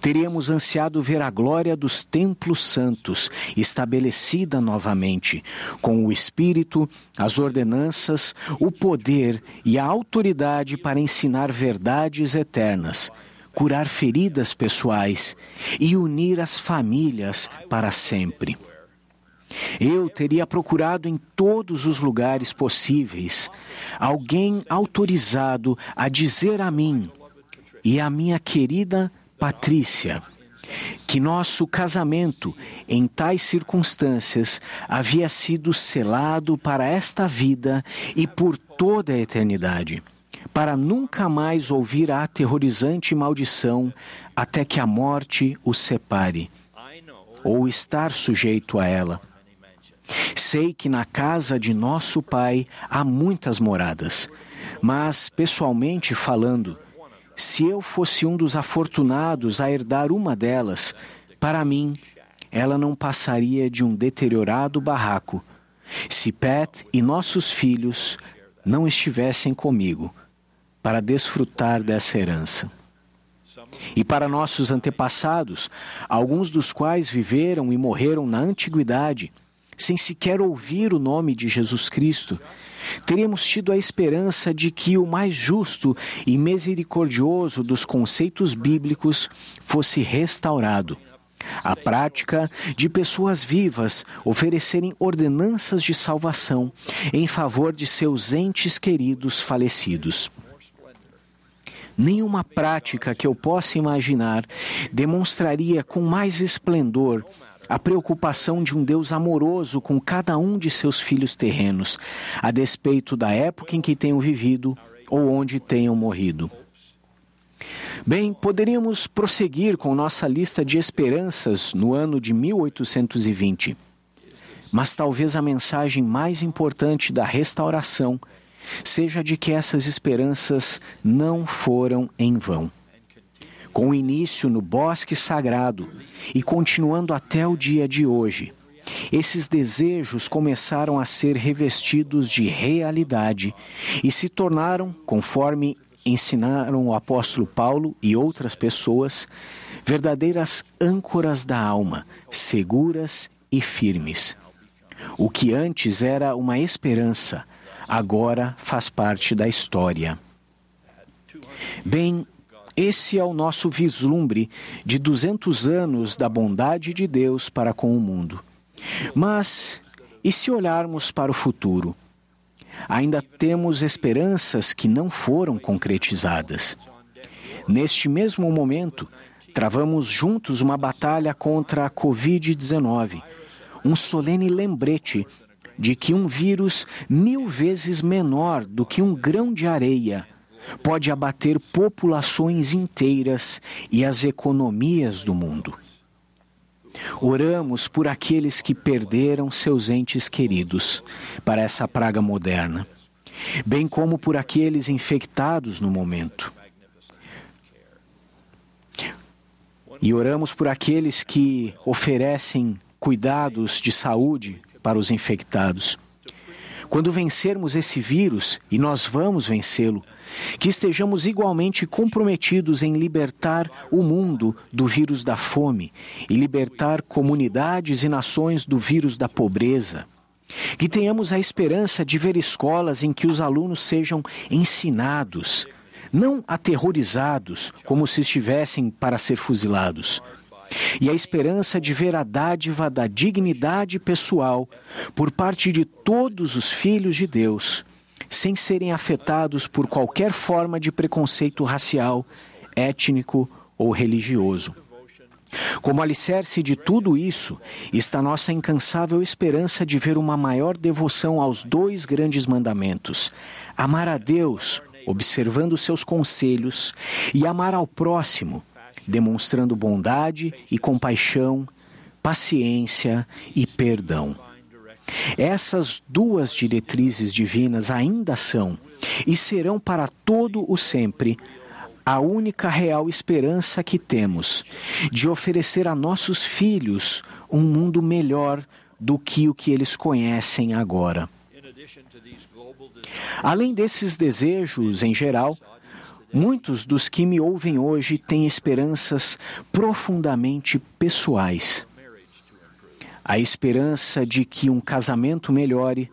Teríamos ansiado ver a glória dos templos santos estabelecida novamente, com o Espírito, as ordenanças, o poder e a autoridade para ensinar verdades eternas curar feridas pessoais e unir as famílias para sempre. Eu teria procurado em todos os lugares possíveis alguém autorizado a dizer a mim e a minha querida Patrícia que nosso casamento, em tais circunstâncias, havia sido selado para esta vida e por toda a eternidade para nunca mais ouvir a aterrorizante maldição até que a morte o separe, ou estar sujeito a ela. Sei que na casa de nosso Pai há muitas moradas, mas, pessoalmente falando, se eu fosse um dos afortunados a herdar uma delas, para mim, ela não passaria de um deteriorado barraco, se Pat e nossos filhos não estivessem comigo para desfrutar dessa herança. E para nossos antepassados, alguns dos quais viveram e morreram na antiguidade, sem sequer ouvir o nome de Jesus Cristo, teríamos tido a esperança de que o mais justo e misericordioso dos conceitos bíblicos fosse restaurado. A prática de pessoas vivas oferecerem ordenanças de salvação em favor de seus entes queridos falecidos. Nenhuma prática que eu possa imaginar demonstraria com mais esplendor a preocupação de um Deus amoroso com cada um de seus filhos terrenos, a despeito da época em que tenham vivido ou onde tenham morrido. Bem, poderíamos prosseguir com nossa lista de esperanças no ano de 1820. Mas talvez a mensagem mais importante da restauração seja de que essas esperanças não foram em vão. Com início no bosque sagrado e continuando até o dia de hoje, esses desejos começaram a ser revestidos de realidade e se tornaram, conforme ensinaram o apóstolo Paulo e outras pessoas, verdadeiras âncoras da alma, seguras e firmes. O que antes era uma esperança, agora faz parte da história. Bem, esse é o nosso vislumbre de 200 anos da bondade de Deus para com o mundo. Mas, e se olharmos para o futuro? Ainda temos esperanças que não foram concretizadas. Neste mesmo momento, travamos juntos uma batalha contra a Covid-19, um solene lembrete de que um vírus mil vezes menor do que um grão de areia pode abater populações inteiras e as economias do mundo. Oramos por aqueles que perderam seus entes queridos para essa praga moderna, bem como por aqueles infectados no momento. E oramos por aqueles que oferecem cuidados de saúde para os infectados. Quando vencermos esse vírus, e nós vamos vencê-lo, que estejamos igualmente comprometidos em libertar o mundo do vírus da fome e libertar comunidades e nações do vírus da pobreza. Que tenhamos a esperança de ver escolas em que os alunos sejam ensinados, não aterrorizados como se estivessem para ser fuzilados e a esperança de ver a dádiva da dignidade pessoal por parte de todos os filhos de Deus, sem serem afetados por qualquer forma de preconceito racial, étnico ou religioso. Como alicerce de tudo isso está nossa incansável esperança de ver uma maior devoção aos dois grandes mandamentos: amar a Deus, observando seus conselhos, e amar ao próximo, demonstrando bondade e compaixão, paciência e perdão. Essas duas diretrizes divinas ainda são e serão para todo o sempre a única real esperança que temos de oferecer a nossos filhos um mundo melhor do que o que eles conhecem agora. Além desses desejos em geral, muitos dos que me ouvem hoje têm esperanças profundamente pessoais. A esperança de que um casamento melhore,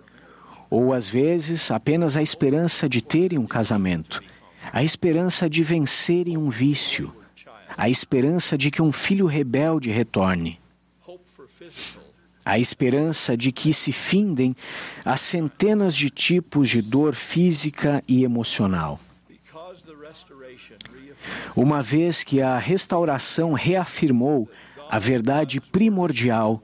ou às vezes apenas a esperança de terem um casamento, a esperança de vencerem um vício, a esperança de que um filho rebelde retorne a esperança de que se findem as centenas de tipos de dor física e emocional. Uma vez que a restauração reafirmou a verdade primordial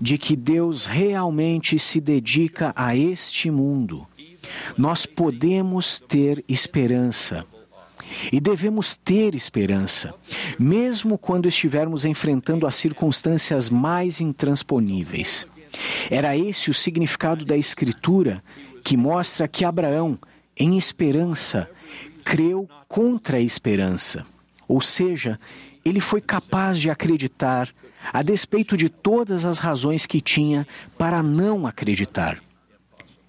de que Deus realmente se dedica a este mundo, nós podemos ter esperança. E devemos ter esperança, mesmo quando estivermos enfrentando as circunstâncias mais intransponíveis. Era esse o significado da Escritura que mostra que Abraão, em esperança, creu contra a esperança. Ou seja, ele foi capaz de acreditar, a despeito de todas as razões que tinha para não acreditar.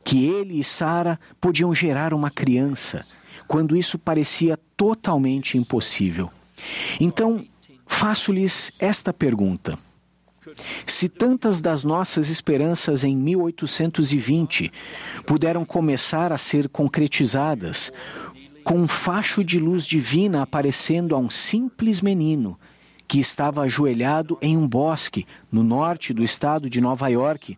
Que ele e Sara podiam gerar uma criança quando isso parecia totalmente impossível. Então, faço-lhes esta pergunta. Se tantas das nossas esperanças em 1820 puderam começar a ser concretizadas, com um facho de luz divina aparecendo a um simples menino que estava ajoelhado em um bosque no norte do estado de Nova York,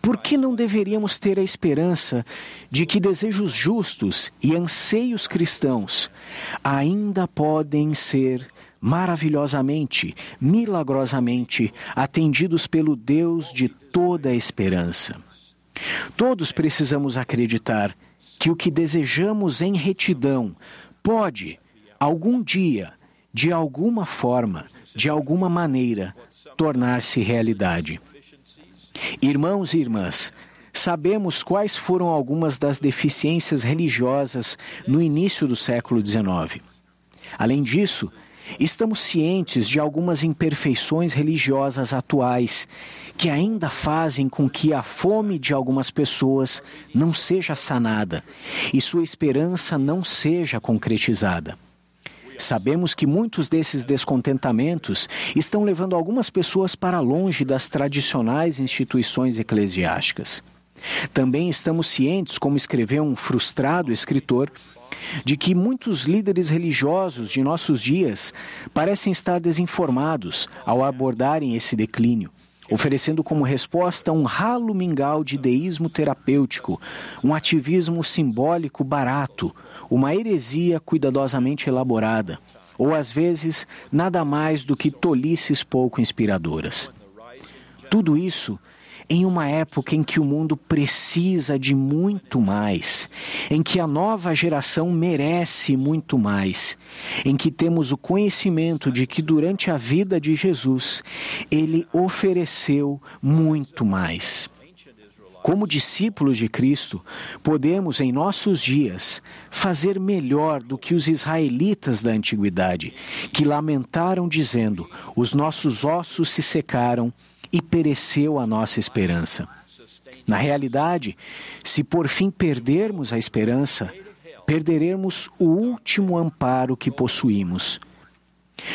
por que não deveríamos ter a esperança de que desejos justos e anseios cristãos ainda podem ser maravilhosamente, milagrosamente atendidos pelo Deus de toda a esperança? Todos precisamos acreditar que o que desejamos em retidão pode, algum dia, de alguma forma, de alguma maneira, tornar-se realidade. Irmãos e irmãs, sabemos quais foram algumas das deficiências religiosas no início do século XIX. Além disso, estamos cientes de algumas imperfeições religiosas atuais que ainda fazem com que a fome de algumas pessoas não seja sanada e sua esperança não seja concretizada. Sabemos que muitos desses descontentamentos estão levando algumas pessoas para longe das tradicionais instituições eclesiásticas. Também estamos cientes, como escreveu um frustrado escritor, de que muitos líderes religiosos de nossos dias parecem estar desinformados ao abordarem esse declínio, oferecendo como resposta um ralo mingau de deísmo terapêutico, um ativismo simbólico barato, uma heresia cuidadosamente elaborada, ou às vezes nada mais do que tolices pouco inspiradoras. Tudo isso em uma época em que o mundo precisa de muito mais, em que a nova geração merece muito mais, em que temos o conhecimento de que durante a vida de Jesus ele ofereceu muito mais. Como discípulos de Cristo, podemos em nossos dias fazer melhor do que os israelitas da antiguidade, que lamentaram dizendo: Os nossos ossos se secaram e pereceu a nossa esperança. Na realidade, se por fim perdermos a esperança, perderemos o último amparo que possuímos.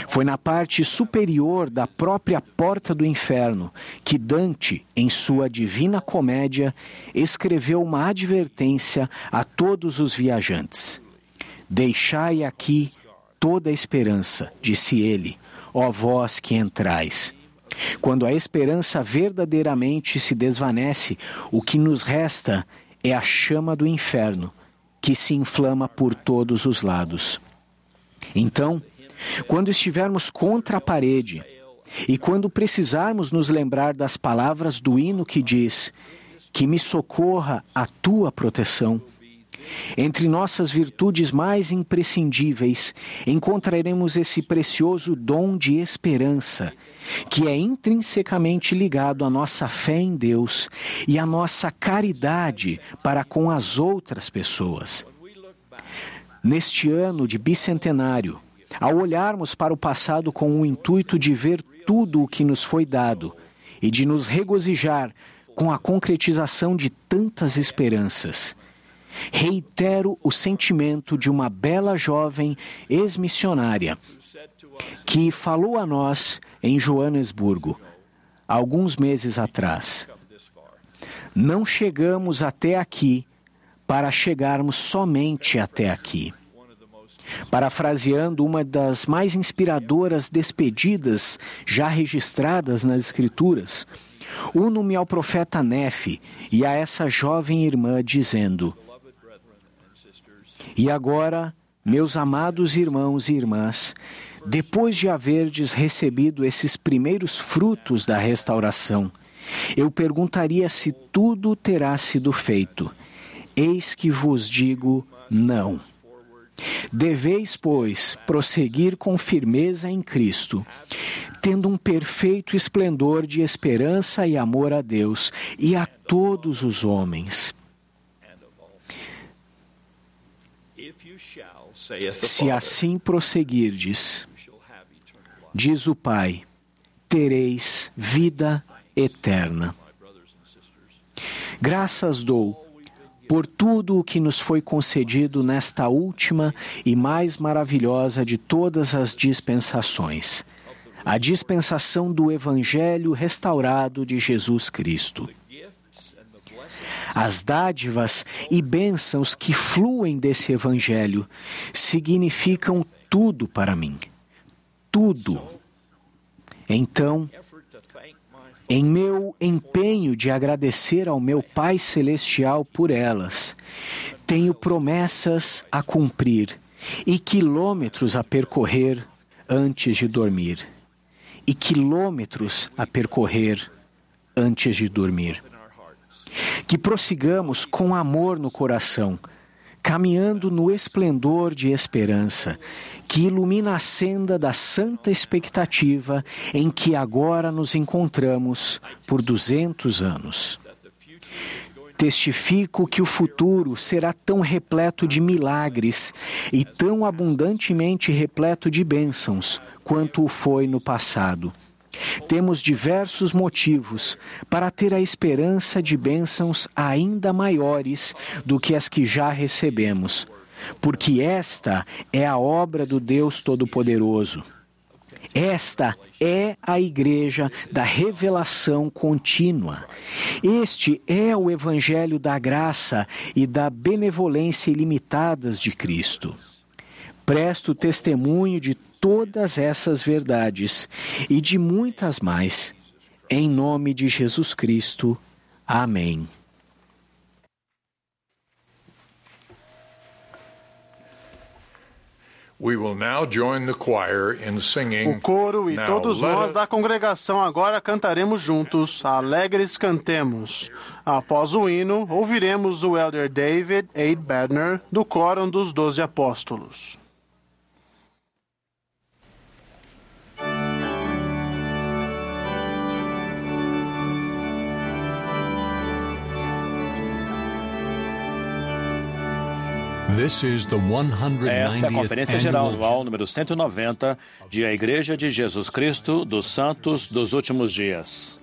Foi na parte superior da própria porta do inferno que Dante, em sua Divina Comédia, escreveu uma advertência a todos os viajantes. Deixai aqui toda a esperança, disse ele, ó vós que entrais. Quando a esperança verdadeiramente se desvanece, o que nos resta é a chama do inferno, que se inflama por todos os lados. Então, quando estivermos contra a parede e quando precisarmos nos lembrar das palavras do hino que diz: Que me socorra a tua proteção, Entre nossas virtudes mais imprescindíveis, encontraremos esse precioso dom de esperança, que é intrinsecamente ligado à nossa fé em Deus e à nossa caridade para com as outras pessoas. Neste ano de bicentenário, ao olharmos para o passado com o intuito de ver tudo o que nos foi dado e de nos regozijar com a concretização de tantas esperanças, reitero o sentimento de uma bela jovem ex-missionária que falou a nós em Joanesburgo, alguns meses atrás. Não chegamos até aqui para chegarmos somente até aqui. Parafraseando uma das mais inspiradoras despedidas já registradas nas Escrituras, uno-me ao profeta Nefe e a essa jovem irmã, dizendo: E agora, meus amados irmãos e irmãs, depois de haverdes recebido esses primeiros frutos da restauração, eu perguntaria se tudo terá sido feito. Eis que vos digo: não. Deveis, pois, prosseguir com firmeza em Cristo, tendo um perfeito esplendor de esperança e amor a Deus e a todos os homens. Se assim prosseguirdes, diz o Pai, tereis vida eterna. Graças dou por tudo o que nos foi concedido nesta última e mais maravilhosa de todas as dispensações, a dispensação do Evangelho restaurado de Jesus Cristo. As dádivas e bênçãos que fluem desse Evangelho significam tudo para mim. Tudo. Então, em meu empenho de agradecer ao meu Pai Celestial por elas, tenho promessas a cumprir e quilômetros a percorrer antes de dormir. E quilômetros a percorrer antes de dormir. Que prossigamos com amor no coração caminhando no esplendor de esperança, que ilumina a senda da santa expectativa em que agora nos encontramos por duzentos anos. Testifico que o futuro será tão repleto de milagres e tão abundantemente repleto de bênçãos quanto o foi no passado. Temos diversos motivos para ter a esperança de bênçãos ainda maiores do que as que já recebemos, porque esta é a obra do Deus Todo-Poderoso. Esta é a igreja da revelação contínua. Este é o evangelho da graça e da benevolência ilimitadas de Cristo. Presto testemunho de todas essas verdades e de muitas mais. Em nome de Jesus Cristo. Amém. O coro e todos nós da congregação agora cantaremos juntos, alegres cantemos. Após o hino, ouviremos o elder David A. Badner, do Quórum dos Doze Apóstolos. Esta é a Conferência Geral Anual número 190 de A Igreja de Jesus Cristo dos Santos dos Últimos Dias.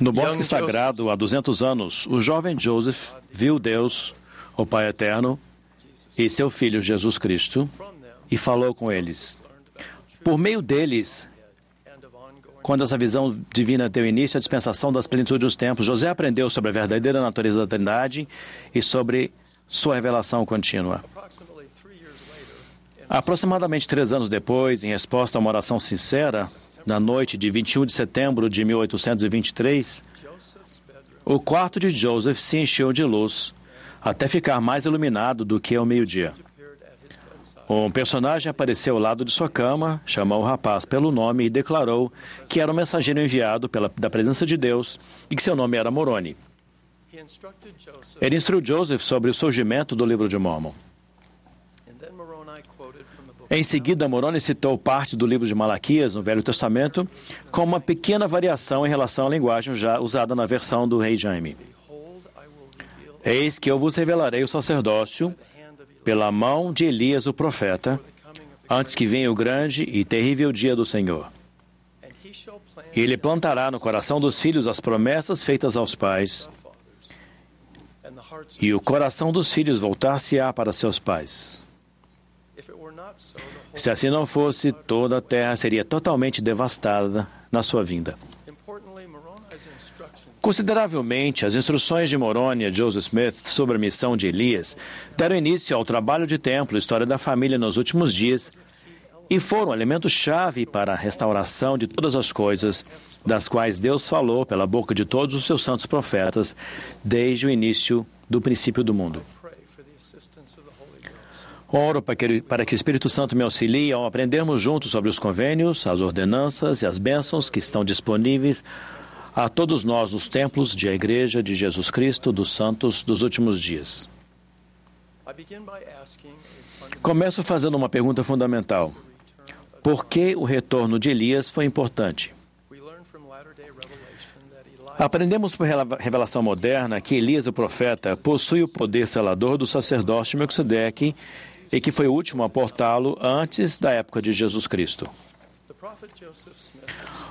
No bosque sagrado, há 200 anos, o jovem Joseph viu Deus, o Pai Eterno, e seu Filho Jesus Cristo, e falou com eles. Por meio deles, quando essa visão divina deu início à dispensação das plenitudes dos tempos, José aprendeu sobre a verdadeira natureza da Trindade e sobre sua revelação contínua. Aproximadamente três anos depois, em resposta a uma oração sincera, na noite de 21 de setembro de 1823, o quarto de Joseph se encheu de luz, até ficar mais iluminado do que ao meio-dia. Um personagem apareceu ao lado de sua cama, chamou o rapaz pelo nome e declarou que era um mensageiro enviado pela, da presença de Deus e que seu nome era Moroni. Ele instruiu Joseph sobre o surgimento do livro de Mormon. and then Moroni quoted from the book. Em seguida, Moroni citou parte do livro de Malaquias, no Velho Testamento, com uma pequena variação em relação à linguagem já usada na versão do rei Jaime. Eis que eu vos revelarei o sacerdócio pela mão de Elias, o profeta, antes que venha o grande e terrível dia do Senhor. E ele plantará no coração dos filhos as promessas feitas aos pais, e o coração dos filhos voltar-se-á para seus pais. Se assim não fosse, toda a terra seria totalmente devastada na sua vinda. Consideravelmente, as instruções de Moroni a Joseph Smith sobre a missão de Elias deram início ao trabalho de templo, história da família nos últimos dias, e foram elemento-chave para a restauração de todas as coisas das quais Deus falou pela boca de todos os seus santos profetas desde o início do princípio do mundo. pray for the assistance of the Holy Ghost. Oro para que, para que o Espírito Santo me auxilie ao aprendermos juntos sobre os convênios, as ordenanças e as bênçãos que estão disponíveis a todos nós nos templos de a Igreja de Jesus Cristo dos Santos dos últimos dias. Começo fazendo uma pergunta fundamental. Por que o retorno de Elias foi importante? Aprendemos por revelação moderna que Elias, o profeta, possui o poder selador do sacerdócio Melquisedeque e que foi o último a portá-lo antes da época de Jesus Cristo.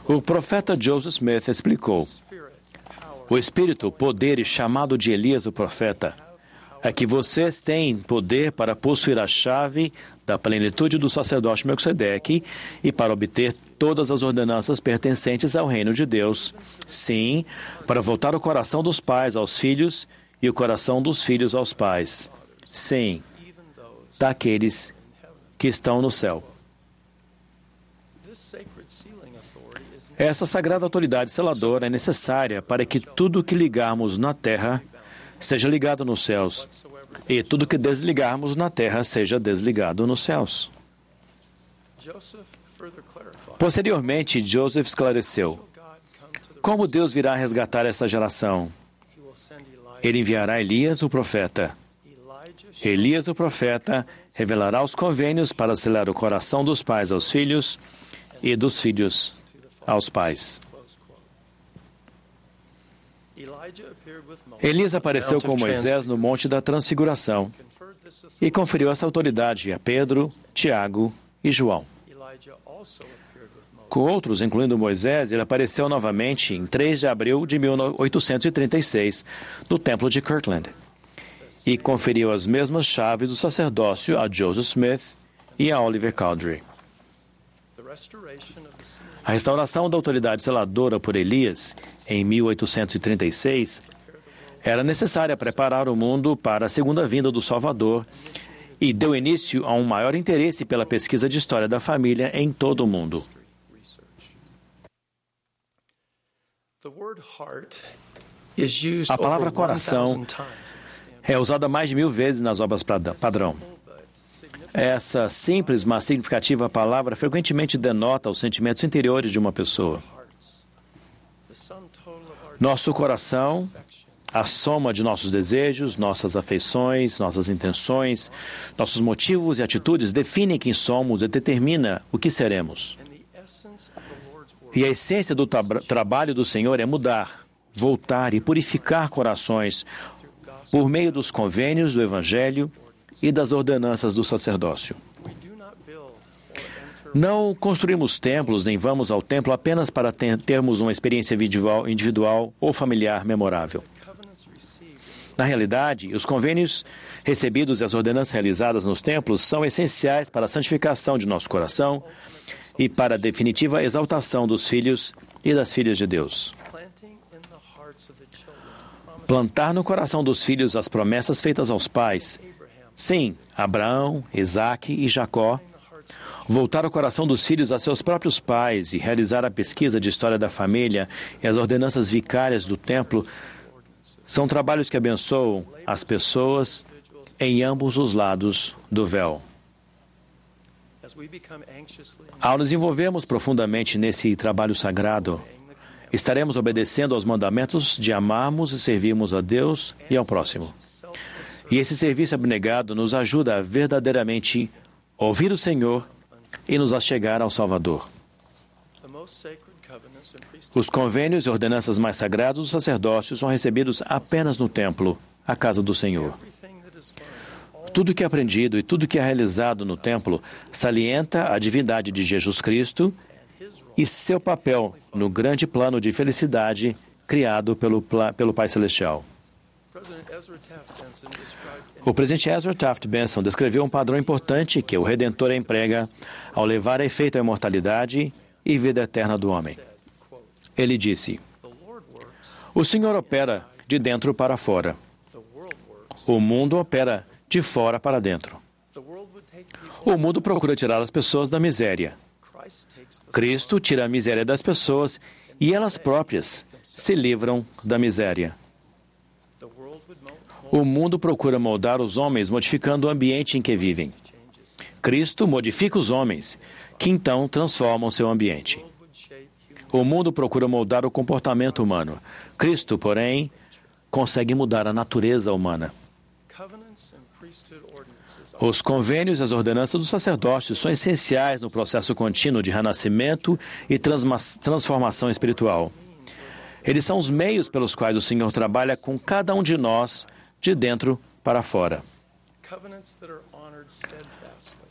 O profeta Joseph Smith explicou: o espírito, poder e chamado de Elias, o profeta, é que vocês têm poder para possuir a chave da plenitude do sacerdócio Melquisedeque e para obter todas as ordenanças pertencentes ao reino de Deus. Sim, para voltar o coração dos pais aos filhos e o coração dos filhos aos pais. Sim, daqueles que estão no céu. Essa sagrada autoridade seladora é necessária para que tudo que ligarmos na terra seja ligado nos céus e tudo que desligarmos na terra seja desligado nos céus. Posteriormente, Joseph esclareceu: como Deus virá resgatar essa geração? Ele enviará Elias, o profeta. Elias, o profeta, revelará os convênios para selar o coração dos pais aos filhos e dos filhos aos pais. Elias apareceu com Moisés no Monte da Transfiguração e conferiu essa autoridade a Pedro, Tiago e João. Com outros, incluindo Moisés, ele apareceu novamente em 3 de abril de 1836, no Templo de Kirtland, e conferiu as mesmas chaves do sacerdócio a Joseph Smith e a Oliver Cowdery. A restauração da autoridade seladora por Elias, em 1836, era necessária preparar o mundo para a segunda vinda do Salvador e deu início a um maior interesse pela pesquisa de história da família em todo o mundo. A palavra coração É usada mais de mil vezes nas obras padrão. Essa simples, mas significativa palavra frequentemente denota os sentimentos interiores de uma pessoa. Nosso coração, a soma de nossos desejos, nossas afeições, nossas intenções, nossos motivos e atitudes definem quem somos e determina o que seremos. E a essência do tabra- trabalho do Senhor é mudar, voltar e purificar corações por meio dos convênios do Evangelho e das ordenanças do sacerdócio. Não construímos templos nem vamos ao templo apenas para ter- termos uma experiência individual, ou familiar memorável. Na realidade, os convênios recebidos e as ordenanças realizadas nos templos são essenciais para a santificação de nosso coração e para a definitiva exaltação dos filhos e das filhas de Deus. Plantar no coração dos filhos as promessas feitas aos pais. Sim, Abraão, Isaque e Jacó. Voltar o coração dos filhos a seus próprios pais e realizar a pesquisa de história da família e as ordenanças vicárias do templo são trabalhos que abençoam as pessoas em ambos os lados do véu. Ao nos envolvermos profundamente nesse trabalho sagrado, estaremos obedecendo aos mandamentos de amarmos e servirmos a Deus e ao próximo. E esse serviço abnegado nos ajuda a verdadeiramente ouvir o Senhor e nos achegar ao Salvador. Os convênios e ordenanças mais sagrados dos sacerdócios são recebidos apenas no templo, a casa do Senhor. Tudo que é aprendido e tudo que é realizado no templo salienta a divindade de Jesus Cristo e seu papel no grande plano de felicidade criado pelo, pelo Pai Celestial. O presidente Ezra Taft Benson descreveu um padrão importante que o Redentor emprega ao levar a efeito a imortalidade e vida eterna do homem. Ele disse: O Senhor opera de dentro para fora. O mundo opera de fora para dentro. O mundo procura tirar as pessoas da miséria. Cristo tira a miséria das pessoas e elas próprias se livram da miséria. O mundo procura moldar os homens modificando o ambiente em que vivem. Cristo modifica os homens, que então transformam seu ambiente. O mundo procura moldar o comportamento humano. Cristo, porém, consegue mudar a natureza humana. Os convênios e as ordenanças do sacerdócio são essenciais no processo contínuo de renascimento e transformação espiritual. Eles são os meios pelos quais o Senhor trabalha com cada um de nós, de dentro para fora.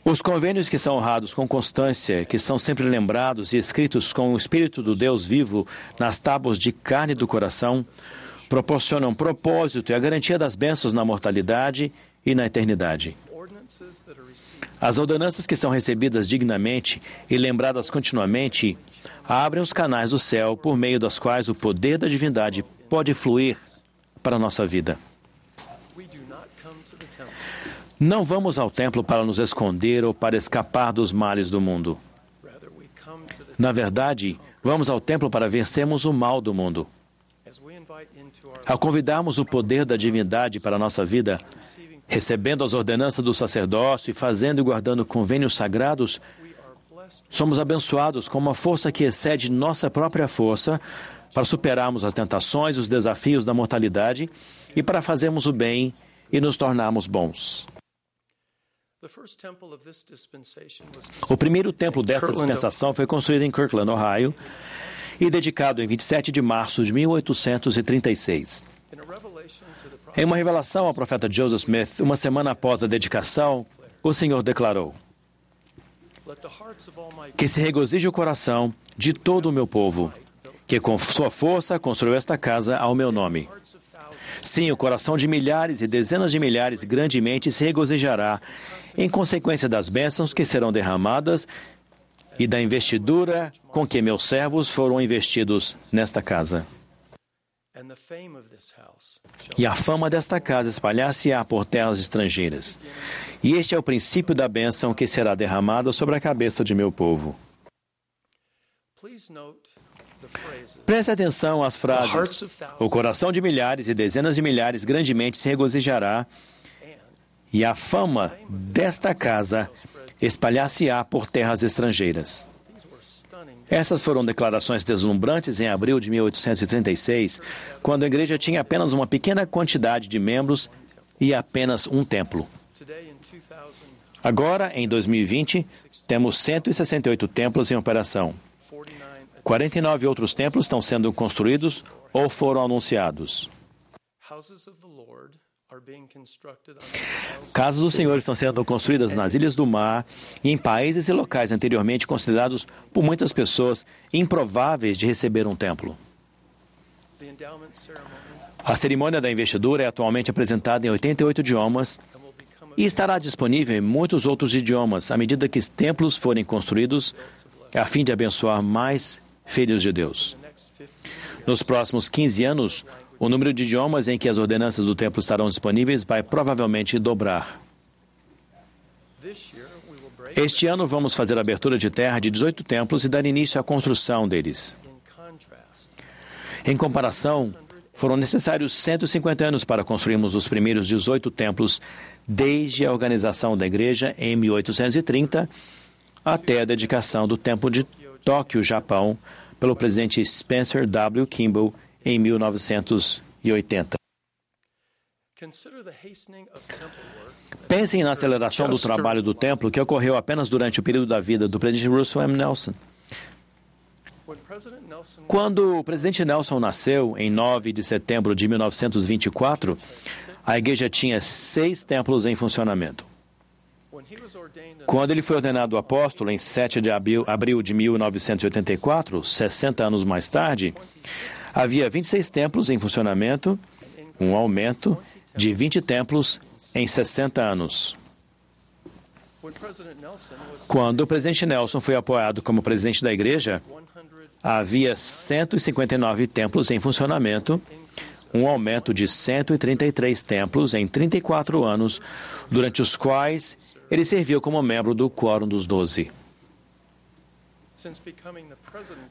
Os convênios que são honrados com constância, que são sempre lembrados e escritos com o Espírito do Deus vivo nas tábuas de carne do coração, proporcionam propósito e a garantia das bênçãos na mortalidade e na eternidade. As ordenanças que são recebidas dignamente e lembradas continuamente abrem os canais do céu por meio das quais o poder da divindade pode fluir para a nossa vida. Não vamos ao templo para nos esconder ou para escapar dos males do mundo. Na verdade, vamos ao templo para vencermos o mal do mundo. Ao convidarmos o poder da divindade para a nossa vida, recebendo as ordenanças do sacerdócio e fazendo e guardando convênios sagrados, somos abençoados com uma força que excede nossa própria força para superarmos as tentações os desafios da mortalidade e para fazermos o bem e nos tornarmos bons. O primeiro templo desta dispensação foi construído em Kirkland, Ohio, e dedicado em 27 de março de 1836. in a revelation to the prophet Em uma revelação ao profeta Joseph Smith, uma semana após a dedicação, o Senhor declarou: Que se regozije o coração de todo o meu povo, que com sua força construiu esta casa ao meu nome. Sim, o coração de milhares e dezenas de milhares grandemente se regozijará em consequência das bênçãos que serão derramadas e da investidura com que meus servos foram investidos nesta casa. E a fama desta casa espalhar-se-á por terras estrangeiras. E este é o princípio da bênção que será derramada sobre a cabeça de meu povo. Preste atenção às frases. O coração de milhares e dezenas de milhares grandemente se regozijará, e a fama desta casa espalhar-se-á por terras estrangeiras. Essas foram declarações deslumbrantes em abril de 1836, quando a igreja tinha apenas uma pequena quantidade de membros e apenas um templo. today in 2020 Agora, em 2020, temos 168 templos em operação. 49 49 outros templos estão sendo construídos ou foram anunciados. houses of the Lord Casas do Senhor estão sendo construídas nas ilhas do mar e em países e locais anteriormente considerados por muitas pessoas improváveis de receber um templo. A cerimônia da investidura é atualmente apresentada em 88 idiomas e estará disponível em muitos outros idiomas à medida que os templos forem construídos a fim de abençoar mais filhos de Deus. the next 50 Nos próximos 15 anos, o número de idiomas em que as ordenanças do templo estarão disponíveis vai provavelmente dobrar. Este ano vamos fazer a abertura de terra de 18 templos e dar início à construção deles. Em comparação, foram necessários 150 anos para construirmos os primeiros 18 templos, desde a organização da igreja em 1830 até a dedicação do Templo de Tóquio, Japão, pelo presidente Spencer W. Kimball em 1980. consider the hastening of temple work Pensem na aceleração do trabalho do templo que ocorreu apenas durante o período da vida do presidente Russell M. Nelson. Quando o presidente Nelson nasceu, em 9 de setembro de 1924, a igreja tinha seis templos em funcionamento. Quando ele foi ordenado apóstolo, em 7 de abril, abril de 1984, 60 anos mais tarde, havia 26 templos em funcionamento, um aumento de 20 templos em 60 anos. Quando o presidente Nelson foi apoiado como presidente da igreja, 100 havia 159 templos em funcionamento, um aumento de 133 templos em 34 anos, durante os quais ele serviu como membro do Quórum dos Doze. since becoming the president of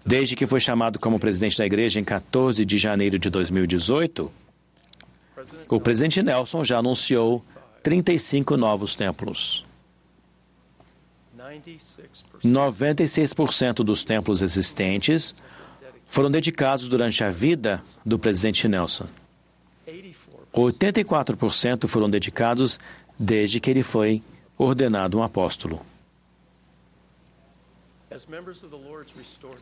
Desde que foi chamado como presidente da igreja em 14 de janeiro de 2018, President o presidente Nelson já anunciou 35 novos templos. 96% 96% dos templos existentes foram dedicados durante a vida do presidente Nelson. 84 84% foram dedicados desde que ele foi ordenado um apóstolo. as members of the Lord's restored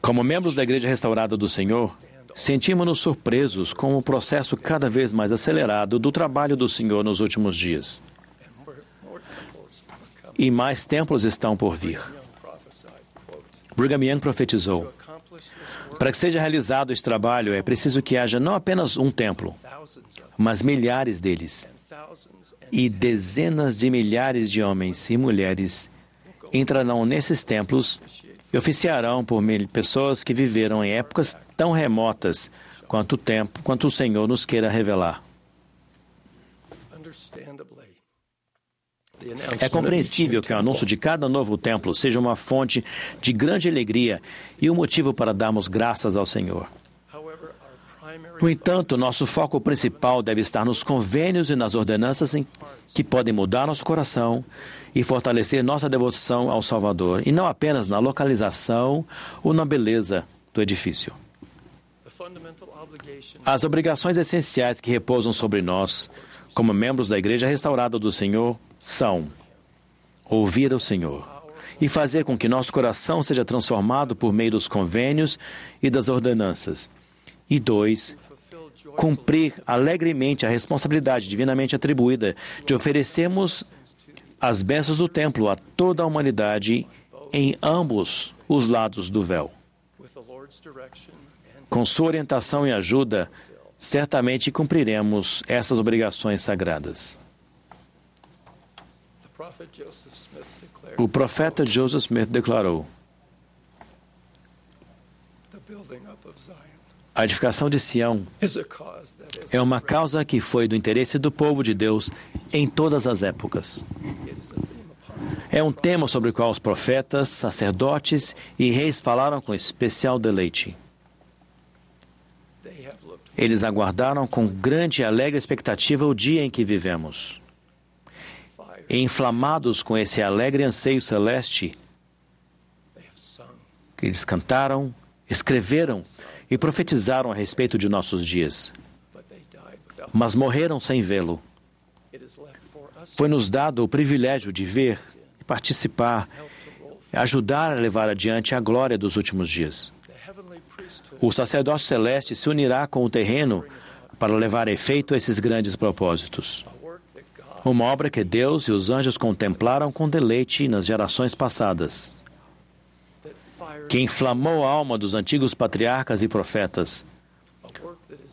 Como membros da Igreja Restaurada do Senhor, sentimos-nos surpresos com o processo cada vez mais acelerado do trabalho do Senhor nos últimos dias. E mais templos estão por vir. Brigham Young profetizou: Para que seja realizado esse trabalho, é preciso que haja não apenas um templo, mas milhares deles. E dezenas de milhares de homens e mulheres entrarão nesses templos e oficiarão por mil pessoas que viveram em épocas tão remotas quanto o tempo, quanto o Senhor nos queira revelar. É compreensível que o anúncio de cada novo templo seja uma fonte de grande alegria e um motivo para darmos graças ao Senhor. No entanto, nosso foco principal deve estar nos convênios e nas ordenanças que podem mudar nosso coração e fortalecer nossa devoção ao Salvador, e não apenas na localização ou na beleza do edifício. As obrigações essenciais que repousam sobre nós, como membros da Igreja Restaurada do Senhor, são ouvir o Senhor e fazer com que nosso coração seja transformado por meio dos convênios e das ordenanças. E dois, cumprir alegremente a responsabilidade divinamente atribuída de oferecermos as bênçãos do templo a toda a humanidade em ambos os lados do véu. Com sua orientação e ajuda, certamente cumpriremos essas obrigações sagradas. O profeta Joseph Smith declarou: the building up of Zion A edificação de Sião é uma causa que foi do interesse do povo de Deus em todas as épocas. É um tema sobre o qual os profetas, sacerdotes e reis falaram com especial deleite. Eles aguardaram com grande e alegre expectativa o dia em que vivemos. E inflamados com esse alegre anseio celeste, eles cantaram, escreveram e profetizaram a respeito de nossos dias, mas morreram sem vê-lo. Foi-nos dado o privilégio de ver, participar, ajudar a levar adiante a glória dos últimos dias. O sacerdócio celeste se unirá com o terreno para levar a efeito esses grandes propósitos. Uma obra que Deus e os anjos contemplaram com deleite nas gerações passadas, que inflamou a alma dos antigos patriarcas e profetas.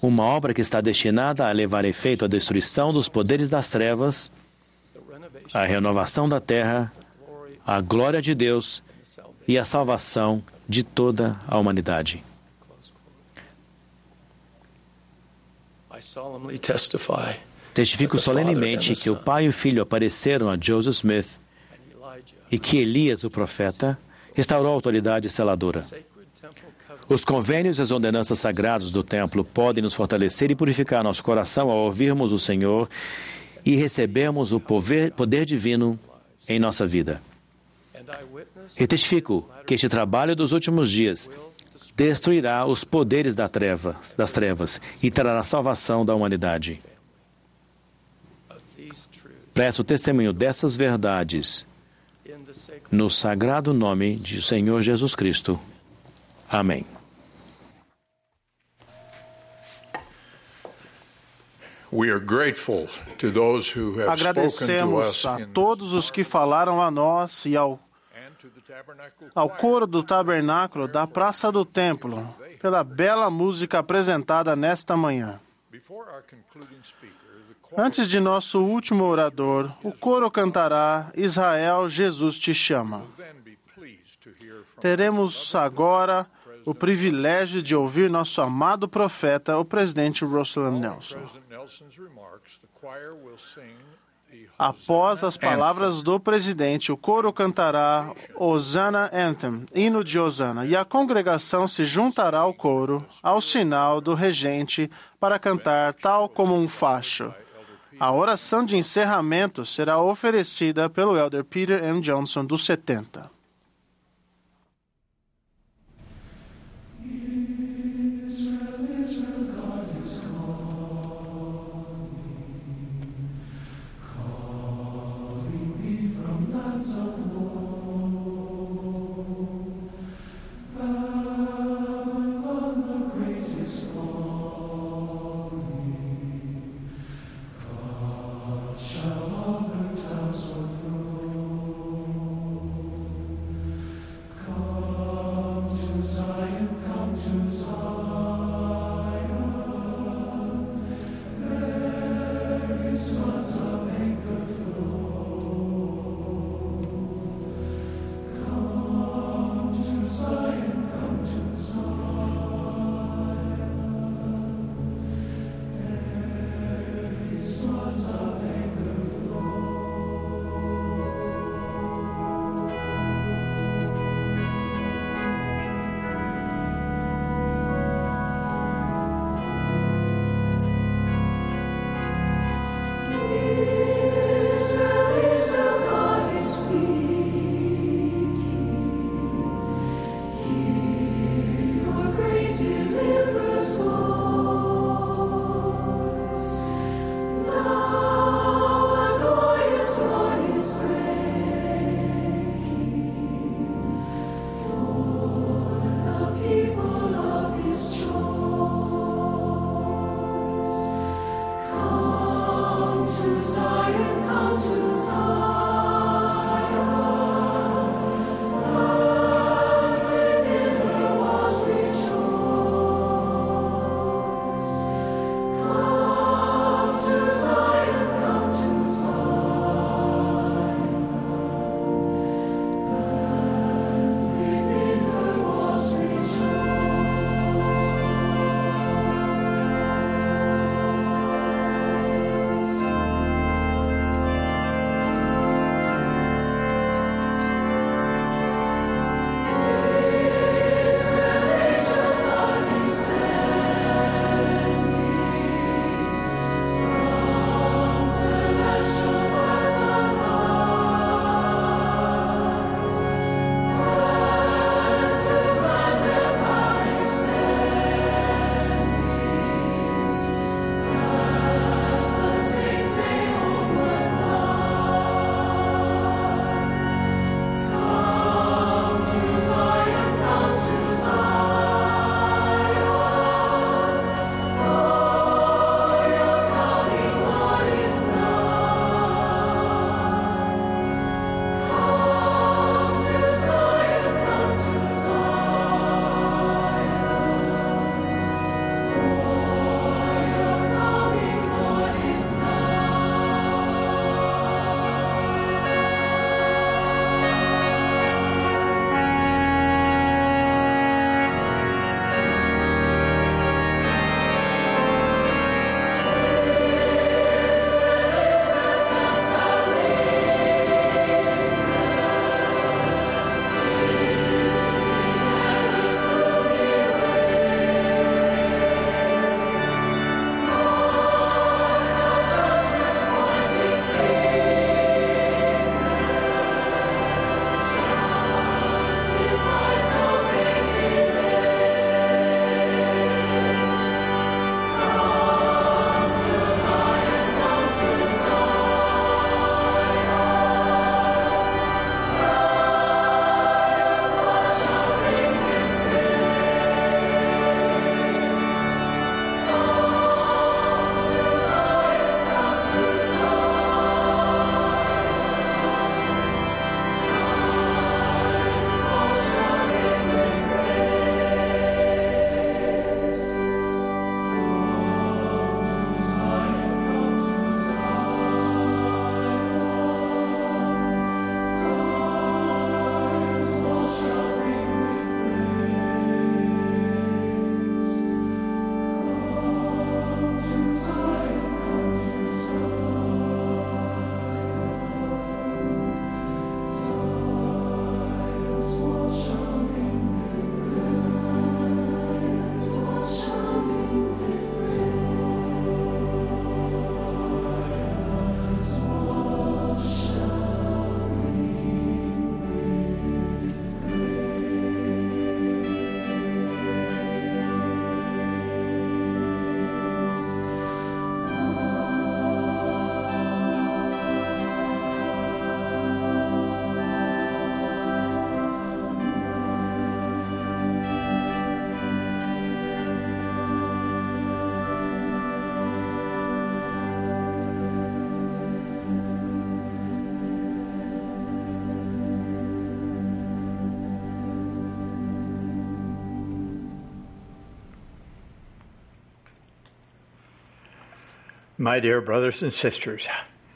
Uma obra que está destinada a levar efeito à destruição dos poderes das trevas, à renovação da terra, à glória de Deus e à salvação de toda a humanidade. Testifico solenemente que o pai e o filho apareceram a Joseph Smith e que Elias, o profeta, restaurou a autoridade seladora. Os convênios e as ordenanças sagradas do templo podem nos fortalecer e purificar nosso coração ao ouvirmos o Senhor e recebermos o poder, poder divino em nossa vida. E testifico que este trabalho dos últimos dias destruirá os poderes da treva, das trevas e trará salvação da humanidade. Presto testemunho dessas verdades no sagrado nome de Senhor Jesus Cristo. Amém. Agradecemos a todos os que falaram a nós e ao, ao coro do tabernáculo da Praça do Templo pela bela música apresentada nesta manhã. Antes de nosso último orador, o coro cantará Israel, Jesus te chama. Teremos agora o privilégio de ouvir nosso amado profeta, o presidente Russell. Nelson. Após as palavras do presidente, o coro cantará Hosanna Anthem, hino de Hosanna, e a congregação se juntará ao coro, ao sinal do regente, para cantar tal como um facho. A oração de encerramento será oferecida pelo elder Peter M. Johnson, dos 70.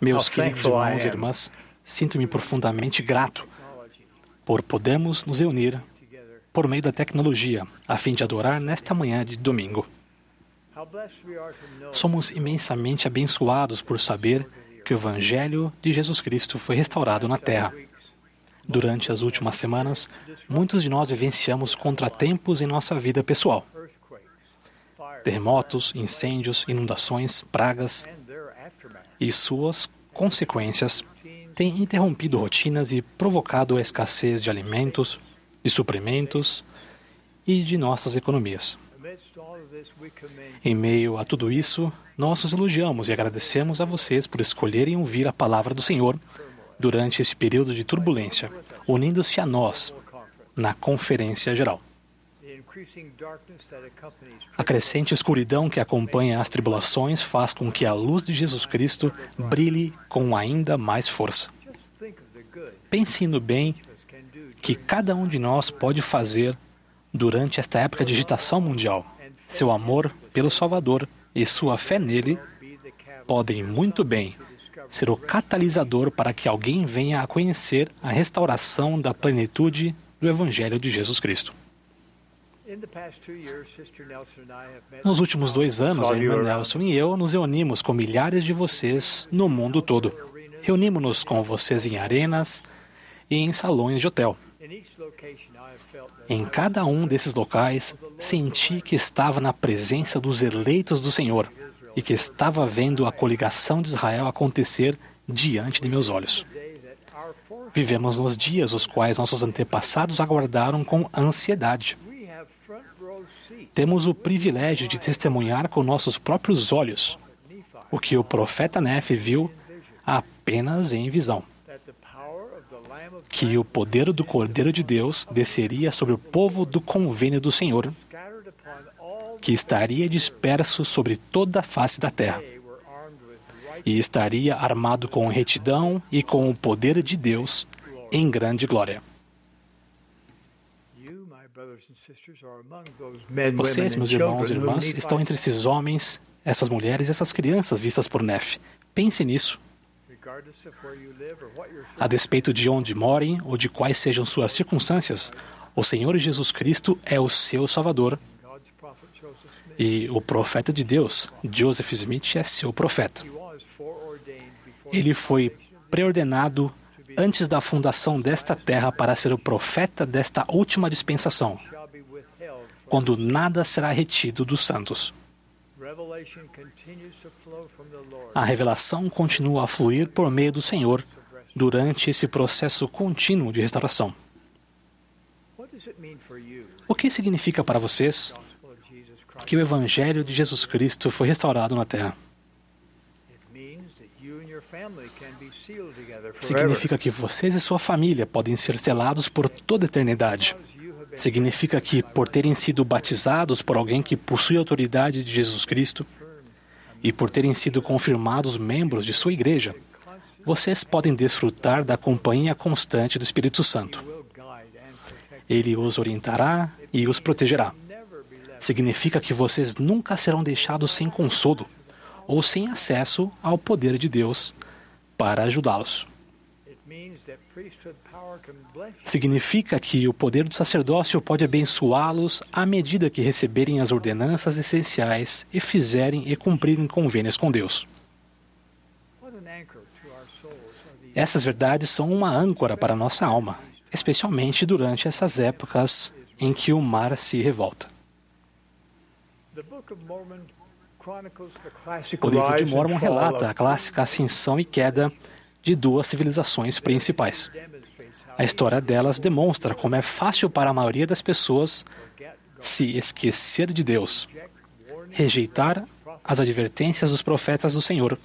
Meus queridos irmãos e irmãs, sinto-me profundamente grato por podermos nos reunir por meio da tecnologia a fim de adorar nesta manhã de domingo. Somos imensamente abençoados por saber que o Evangelho de Jesus Cristo foi restaurado na Terra. Durante as últimas semanas, muitos de nós vivenciamos contratempos em nossa vida pessoal. Terremotos, incêndios, inundações, pragas e suas consequências têm interrompido rotinas e provocado a escassez de alimentos, de suprimentos e de nossas economias. Em meio a tudo isso, nós os elogiamos e agradecemos a vocês por escolherem ouvir a palavra do Senhor durante esse período de turbulência, unindo-se a nós na Conferência Geral. A crescente escuridão que acompanha as tribulações faz com que a luz de Jesus Cristo brilhe com ainda mais força. Pense no bem que cada um de nós pode fazer durante esta época de agitação mundial. Seu amor pelo Salvador e sua fé nele podem muito bem ser o catalisador para que alguém venha a conhecer a restauração da plenitude do Evangelho de Jesus Cristo. Nos últimos dois anos, a irmã. Nelson e eu nos reunimos com milhares de vocês no mundo todo. Reunimos-nos com vocês em arenas e em salões de hotel. Em cada um desses locais, senti que estava na presença dos eleitos do Senhor e que estava vendo a coligação de Israel acontecer diante de meus olhos. Vivemos nos dias os quais nossos antepassados aguardaram com ansiedade. Temos o privilégio de testemunhar com nossos próprios olhos o que o profeta Nefe viu apenas em visão. Que o poder do Cordeiro de Deus desceria sobre o povo do convênio do Senhor que estaria disperso sobre toda a face da terra e estaria armado com retidão e com o poder de Deus em grande glória. you my brothers and sisters are among those men Vocês, meus irmãos e irmãs, estão entre esses homens, essas mulheres e essas crianças vistas por Nefe. Pense nisso. A despeito de onde morem ou de quais sejam suas circunstâncias, o Senhor Jesus Cristo é o seu Salvador e o profeta de Deus, Joseph Smith, é seu profeta. Ele foi preordenado antes da fundação desta terra para ser o profeta desta última dispensação, shall be withheld from quando nada será retido dos santos. A revelação continua a fluir por meio do Senhor durante esse processo contínuo de restauração. O que significa para vocês que o Evangelho de Jesus Cristo foi restaurado na terra? Significa que vocês e sua família podem ser selados por toda a eternidade. Significa que, por terem sido batizados por alguém que possui a autoridade de Jesus Cristo e por terem sido confirmados membros de sua igreja, vocês podem desfrutar da companhia constante do Espírito Santo. Ele os orientará e os protegerá. Significa que vocês nunca serão deixados sem consolo ou sem acesso ao poder de Deus para ajudá-los. Significa que o poder do sacerdócio pode abençoá-los à medida que receberem as ordenanças essenciais e fizerem e cumprirem convênios com Deus. Essas verdades são uma âncora para a nossa alma, especialmente durante essas épocas em que o mar se revolta. O livro de Mormon relata a clássica ascensão e queda de duas civilizações principais. A história delas demonstra como é fácil para a maioria das pessoas se esquecer de Deus, rejeitar as advertências dos profetas do Senhor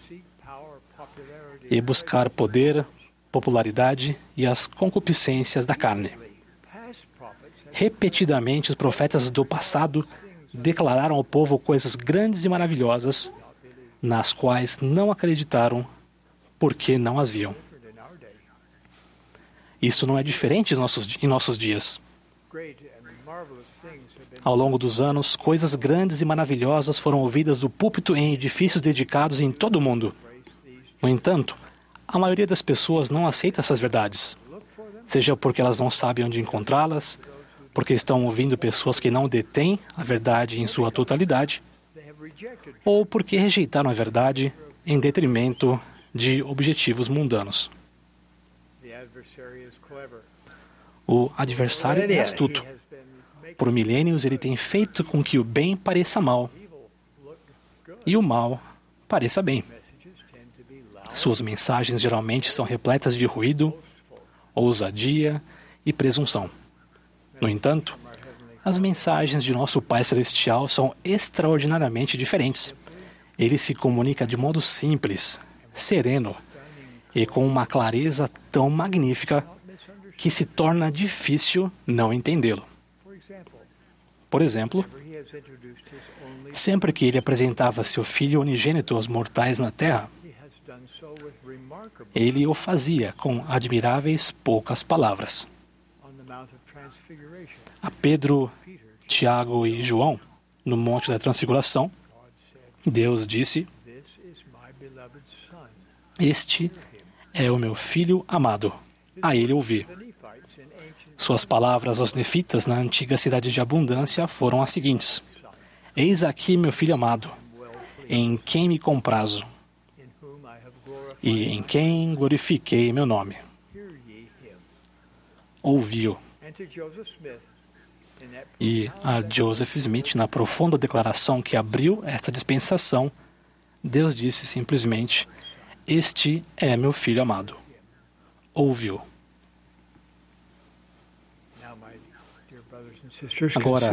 e buscar poder, popularidade e as concupiscências da carne. Repetidamente, os profetas do passado declararam ao povo coisas grandes e maravilhosas, nas quais não acreditaram porque não as viam. Isso não é diferente em nossos, em nossos dias. Ao longo dos anos, coisas grandes e maravilhosas foram ouvidas do púlpito em edifícios dedicados em todo o mundo. No entanto, a maioria das pessoas não aceita essas verdades, seja porque elas não sabem onde encontrá-las, porque estão ouvindo pessoas que não detêm a verdade em sua totalidade, ou porque rejeitaram a verdade em detrimento de objetivos mundanos. O adversário é astuto. Por milênios, ele tem feito com que o bem pareça mal e o mal pareça bem. Suas mensagens geralmente são repletas de ruído, ousadia e presunção. No entanto, as mensagens de nosso Pai Celestial são extraordinariamente diferentes. Ele se comunica de modo simples, sereno e com uma clareza tão magnífica que se torna difícil não entendê-lo. Por exemplo, sempre que ele apresentava seu filho unigênito aos mortais na terra, ele o fazia com admiráveis poucas palavras. A Pedro, Tiago e João, no Monte da Transfiguração, Deus disse: Este é o meu filho amado, a ele ouvi. Suas palavras aos nefitas na antiga cidade de abundância foram as seguintes: Eis aqui meu filho amado, em quem me comprazo e em quem glorifiquei meu nome. Ouviu. E a Joseph Smith, na profunda declaração que abriu esta dispensação, Deus disse simplesmente: Este é meu filho amado. Ouviu. Agora,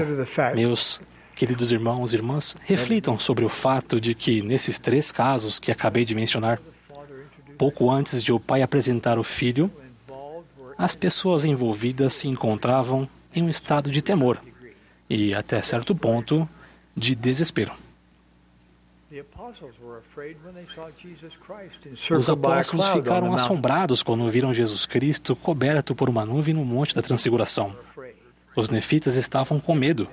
meus queridos irmãos e irmãs, reflitam sobre o fato de que, nesses três casos que acabei de mencionar, pouco antes de o pai apresentar o filho, as pessoas envolvidas se encontravam em um estado de temor e, até certo ponto, de desespero. Os apóstolos ficaram assombrados quando viram Jesus Cristo coberto por uma nuvem no Monte da Transfiguração. Os nefitas estavam com medo,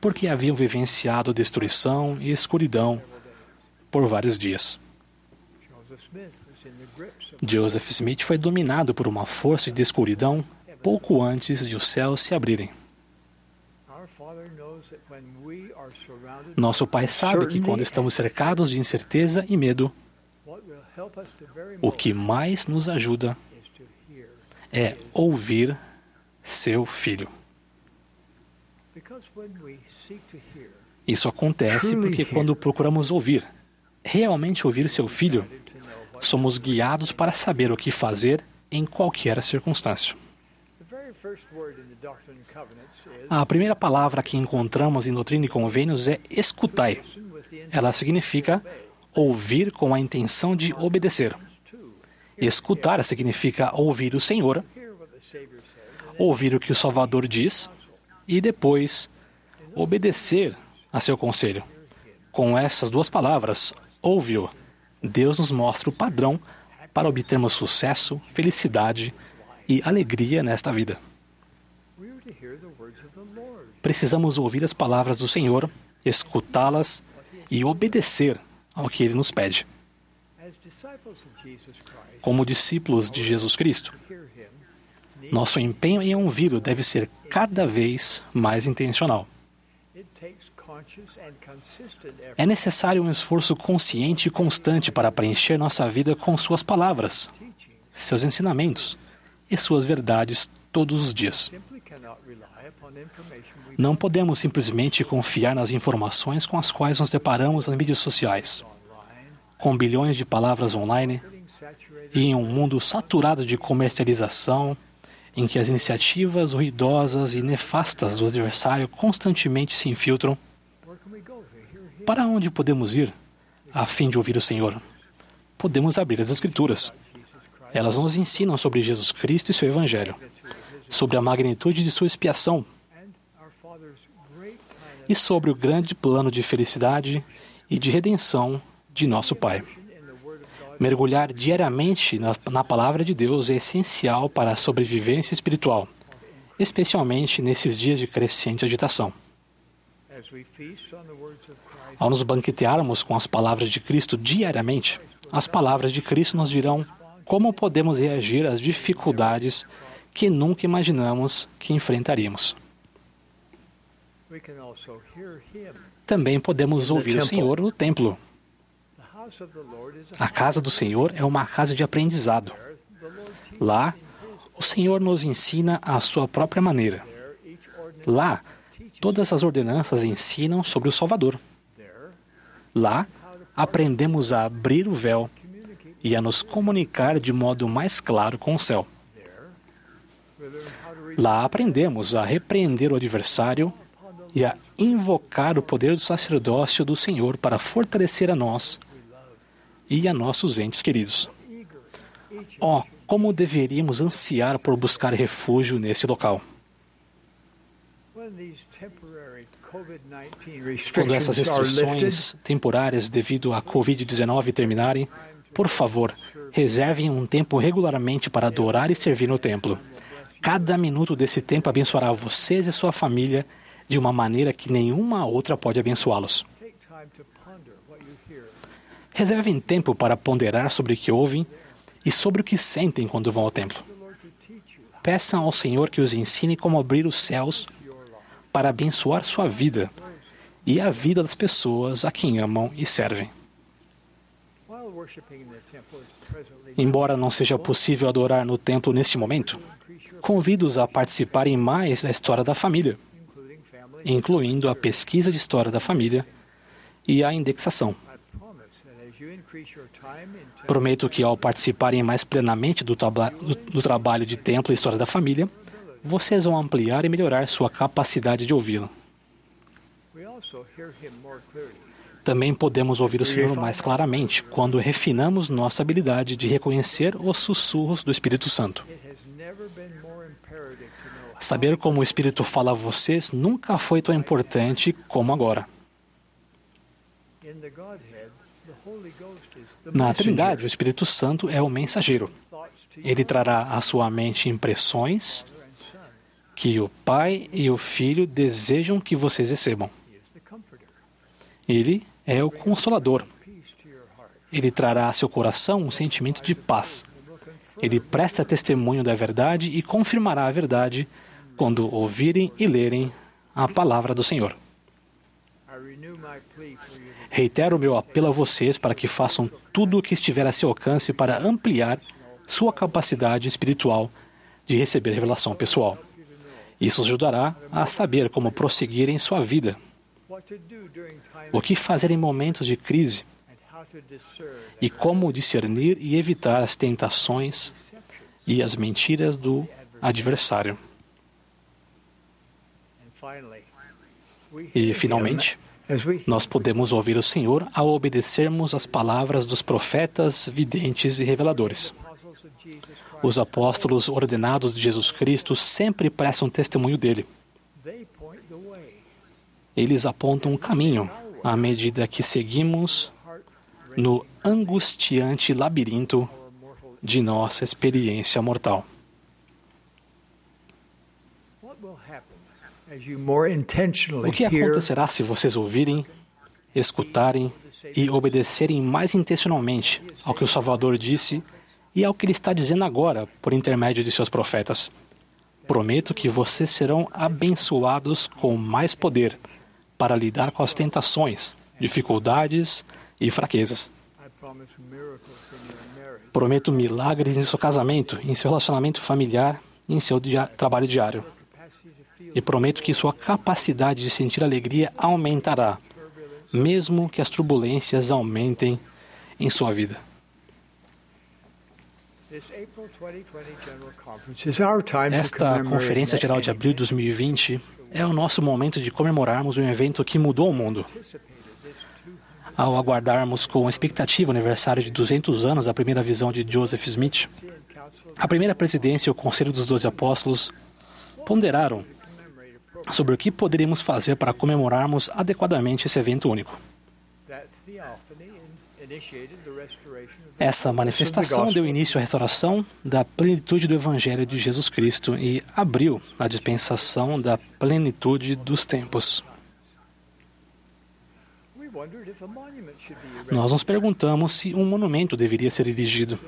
porque haviam vivenciado destruição e escuridão por vários dias. Joseph Smith foi dominado por uma força de escuridão pouco antes de os céus se abrirem. Nosso Pai sabe que quando estamos cercados de incerteza e medo, o que mais nos ajuda é ouvir seu filho. Isso acontece porque quando procuramos ouvir, realmente ouvir seu filho, somos guiados para saber o que fazer em qualquer circunstância. A primeira palavra que encontramos em Doutrina e Convênios é escutai. Ela significa ouvir com a intenção de obedecer. Escutar significa ouvir o Senhor, ouvir o que o Salvador diz e depois obedecer a seu conselho. Com essas duas palavras, ouve-o, Deus nos mostra o padrão para obtermos sucesso, felicidade e alegria nesta vida. Precisamos ouvir as palavras do Senhor, escutá-las e obedecer ao que Ele nos pede. Como discípulos de Jesus Cristo, nosso empenho em ouvi-lo deve ser cada vez mais intencional. É necessário um esforço consciente e constante para preencher nossa vida com Suas palavras, seus ensinamentos e Suas verdades todos os dias. Não podemos simplesmente confiar nas informações com as quais nos deparamos nas mídias sociais. Com bilhões de palavras online e em um mundo saturado de comercialização, em que as iniciativas ruidosas e nefastas do adversário constantemente se infiltram, para onde podemos ir a fim de ouvir o Senhor? Podemos abrir as Escrituras. Elas nos ensinam sobre Jesus Cristo e seu Evangelho, sobre a magnitude de sua expiação e sobre o grande plano de felicidade e de redenção de nosso Pai. Mergulhar diariamente na, na, palavra de Deus é essencial para a sobrevivência espiritual especialmente nesses dias de crescente agitação. Ao nos banquetearmos com as palavras de Cristo diariamente, as palavras de Cristo nos dirão como podemos reagir às dificuldades que nunca imaginamos que enfrentaríamos. Também podemos ouvir o Senhor no templo. A casa do Senhor é uma casa de aprendizado. Lá, o Senhor nos ensina à sua própria maneira. Lá, todas as ordenanças ensinam sobre o Salvador. Lá, aprendemos a abrir o véu e a nos comunicar de modo mais claro com o céu. Lá aprendemos a repreender o adversário e a invocar o poder do sacerdócio do Senhor para fortalecer a nós e a nossos entes queridos. Oh, como deveríamos ansiar por buscar refúgio nesse local. Quando essas restrições temporárias devido à Covid-19 terminarem, por favor, reservem um tempo regularmente para adorar e servir no templo. Cada minuto desse tempo abençoará vocês e sua família de uma maneira que nenhuma outra pode abençoá-los. Reservem tempo para ponderar sobre o que ouvem e sobre o que sentem quando vão ao templo. Peçam ao Senhor que os ensine como abrir os céus para abençoar sua vida e a vida das pessoas a quem amam e servem. Embora não seja possível adorar no templo neste momento, convido-os a participarem mais da história da família, incluindo a pesquisa de história da família e a indexação. Prometo que, ao participarem mais plenamente do, do, do trabalho de templo e história da família, vocês vão ampliar e melhorar sua capacidade de ouvi-lo. Também podemos ouvir o Senhor mais claramente quando refinamos nossa habilidade de reconhecer os sussurros do Espírito Santo. Saber como o Espírito fala a vocês nunca foi tão importante como agora. Na Trindade, o Espírito Santo é o mensageiro. Ele trará à sua mente impressões que o Pai e o Filho desejam que vocês recebam. Ele é o Consolador. Ele trará a seu coração um sentimento de paz. Ele presta testemunho da verdade e confirmará a verdade quando ouvirem e lerem a palavra do Senhor. Reitero o meu apelo a vocês para que façam tudo o que estiver a seu alcance para ampliar sua capacidade espiritual de receber revelação pessoal. Isso ajudará a saber como prosseguir em sua vida, o que fazer em momentos de crise e como discernir e evitar as tentações e as mentiras do adversário. E, finalmente, nós podemos ouvir o Senhor ao obedecermos às palavras dos profetas, videntes e reveladores. Os apóstolos ordenados de Jesus Cristo sempre prestam testemunho dele. Eles apontam um caminho à medida que seguimos no angustiante labirinto de nossa experiência mortal. O que acontecerá se vocês ouvirem, escutarem e obedecerem mais intencionalmente ao que o Salvador disse e ao que ele está dizendo agora por intermédio de seus profetas? Prometo que vocês serão abençoados com mais poder para lidar com as tentações, dificuldades e fraquezas. Prometo milagres em seu casamento, em seu relacionamento familiar e em seu dia trabalho diário e prometo que sua capacidade de sentir alegria aumentará, mesmo que as turbulências aumentem em sua vida. Esta Conferência Geral de Abril de 2020 é o nosso momento de comemorarmos um evento que mudou o mundo. Ao aguardarmos com expectativa o aniversário de 200 anos da primeira visão de Joseph Smith, a primeira presidência e o Conselho dos Doze Apóstolos ponderaram sobre o que poderíamos fazer para comemorarmos adequadamente esse evento único. Essa manifestação deu início à restauração da plenitude do Evangelho de Jesus Cristo e abriu a dispensação da plenitude dos tempos. Nós nos perguntamos se um monumento deveria ser erigido.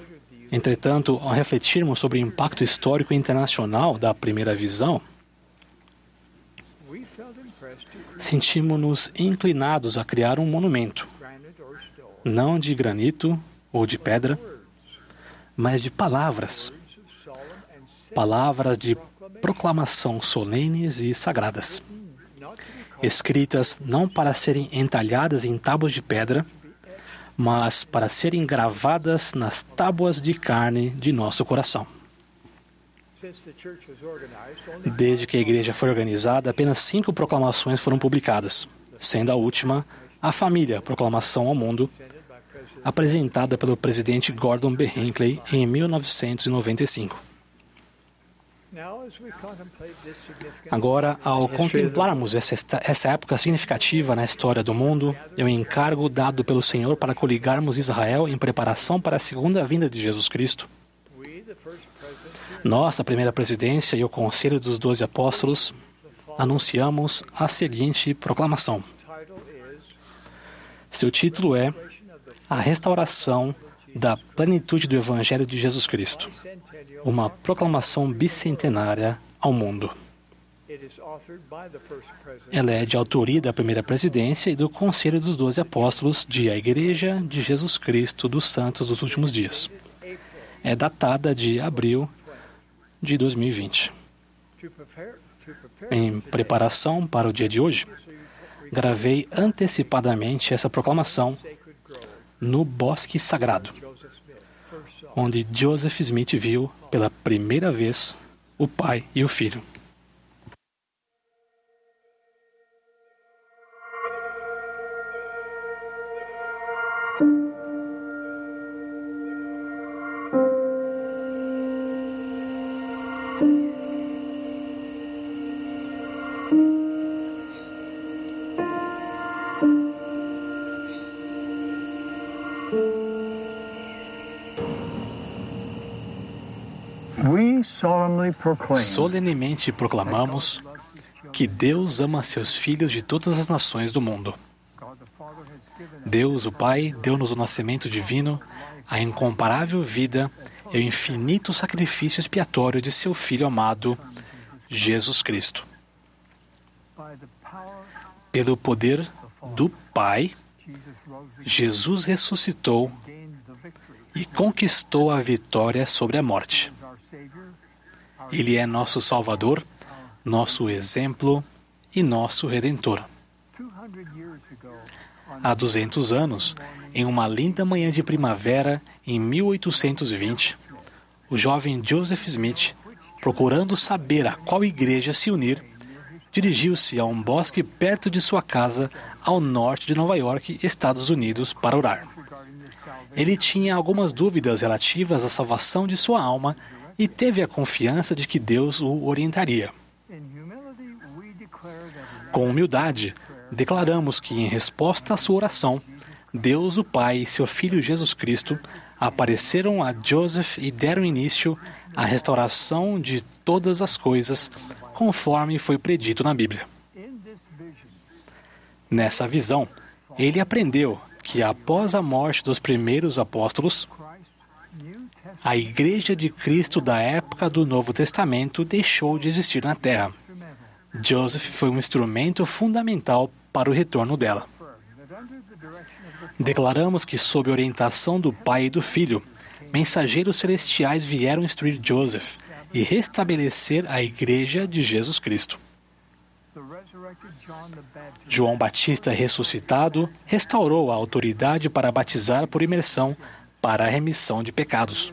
Entretanto, ao refletirmos sobre o impacto histórico internacional da primeira visão, sentimos-nos inclinados a criar um monumento, não de granito ou de pedra, mas de palavras. Palavras de proclamação solenes e sagradas, escritas não para serem entalhadas em tábuas de pedra, mas para serem gravadas nas tábuas de carne de nosso coração. Desde que a igreja foi organizada, apenas cinco proclamações foram publicadas, sendo a última a família Proclamação ao Mundo, apresentada pelo presidente Gordon B. Hinckley em 1995. Agora, ao contemplarmos essa, essa época significativa na história do mundo, é o encargo dado pelo Senhor para coligarmos Israel em preparação para a segunda vinda de Jesus Cristo. Nós, a primeira presidência e o Conselho dos Doze Apóstolos, anunciamos a seguinte proclamação. Seu título é A Restauração da Plenitude do Evangelho de Jesus Cristo uma proclamação bicentenária ao mundo. Ela é de autoria da primeira presidência e do Conselho dos Doze Apóstolos de A Igreja de Jesus Cristo dos Santos dos Últimos Dias. É datada de abril de 2020. Em preparação para o dia de hoje, gravei antecipadamente essa proclamação no Bosque Sagrado onde Joseph Smith viu pela primeira vez o pai e o filho. Solenemente proclamamos que Deus ama seus filhos de todas as nações do mundo. Deus, o Pai, deu-nos o nascimento divino, a incomparável vida e o infinito sacrifício expiatório de seu Filho amado, Jesus Cristo. Pelo poder do Pai, Jesus ressuscitou e conquistou a vitória sobre a morte. Ele é nosso Salvador, nosso exemplo e nosso Redentor. Há 200 anos, em uma linda manhã de primavera, em 1820, o jovem Joseph Smith, procurando saber a qual igreja se unir, dirigiu-se a um bosque perto de sua casa, ao norte de Nova York, Estados Unidos, para orar. Ele tinha algumas dúvidas relativas à salvação de sua alma e teve a confiança de que Deus o orientaria. Com humildade, declaramos que, em resposta à sua oração, Deus, o Pai e seu Filho Jesus Cristo apareceram a Joseph e deram início à restauração de todas as coisas, conforme foi predito na Bíblia. Nessa visão, ele aprendeu que após a morte dos primeiros apóstolos, a Igreja de Cristo da época do Novo Testamento deixou de existir na Terra. Joseph foi um instrumento fundamental para o retorno dela. Declaramos que, sob orientação do Pai e do Filho, mensageiros celestiais vieram instruir Joseph e restabelecer a Igreja de Jesus Cristo. João Batista ressuscitado restaurou a autoridade para batizar por imersão para a remissão de pecados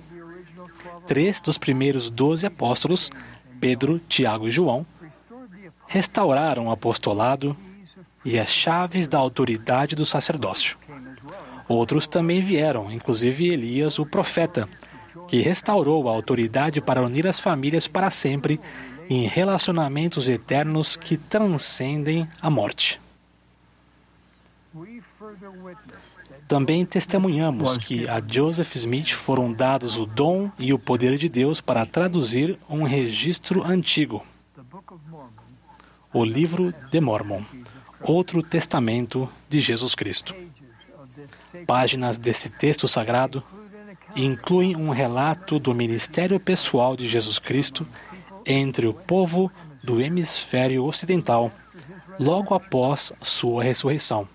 três dos primeiros doze apóstolos, Pedro, Tiago e João, restauraram o apostolado e as chaves da autoridade do sacerdócio. Outros também vieram, inclusive Elias, o profeta, que restaurou a autoridade para unir as famílias para sempre em relacionamentos eternos que transcendem a morte. Também testemunhamos que a Joseph Smith foram dados o dom e o poder de Deus para traduzir um registro antigo, o livro de Mormon, outro testamento de Jesus Cristo. Páginas desse texto sagrado incluem um relato do ministério pessoal de Jesus Cristo entre o povo do hemisfério ocidental logo após sua ressurreição.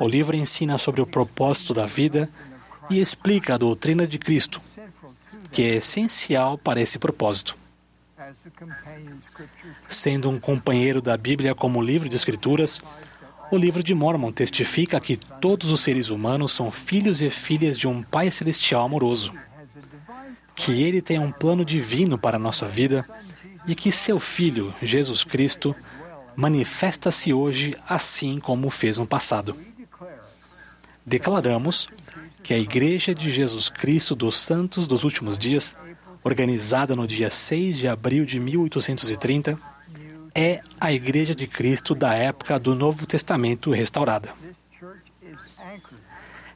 O livro ensina sobre o propósito da vida e explica a doutrina de Cristo, que é essencial para esse propósito. Sendo um companheiro da Bíblia como livro de Escrituras, o livro de Mormon testifica que todos os seres humanos são filhos e filhas de um Pai Celestial amoroso, que Ele tem um plano divino para a nossa vida e que seu Filho, Jesus Cristo, manifesta-se hoje assim como fez no passado. Declaramos que a Igreja de Jesus Cristo dos Santos dos Últimos Dias, organizada no dia 6 de abril de 1830, é a Igreja de Cristo da época do Novo Testamento restaurada.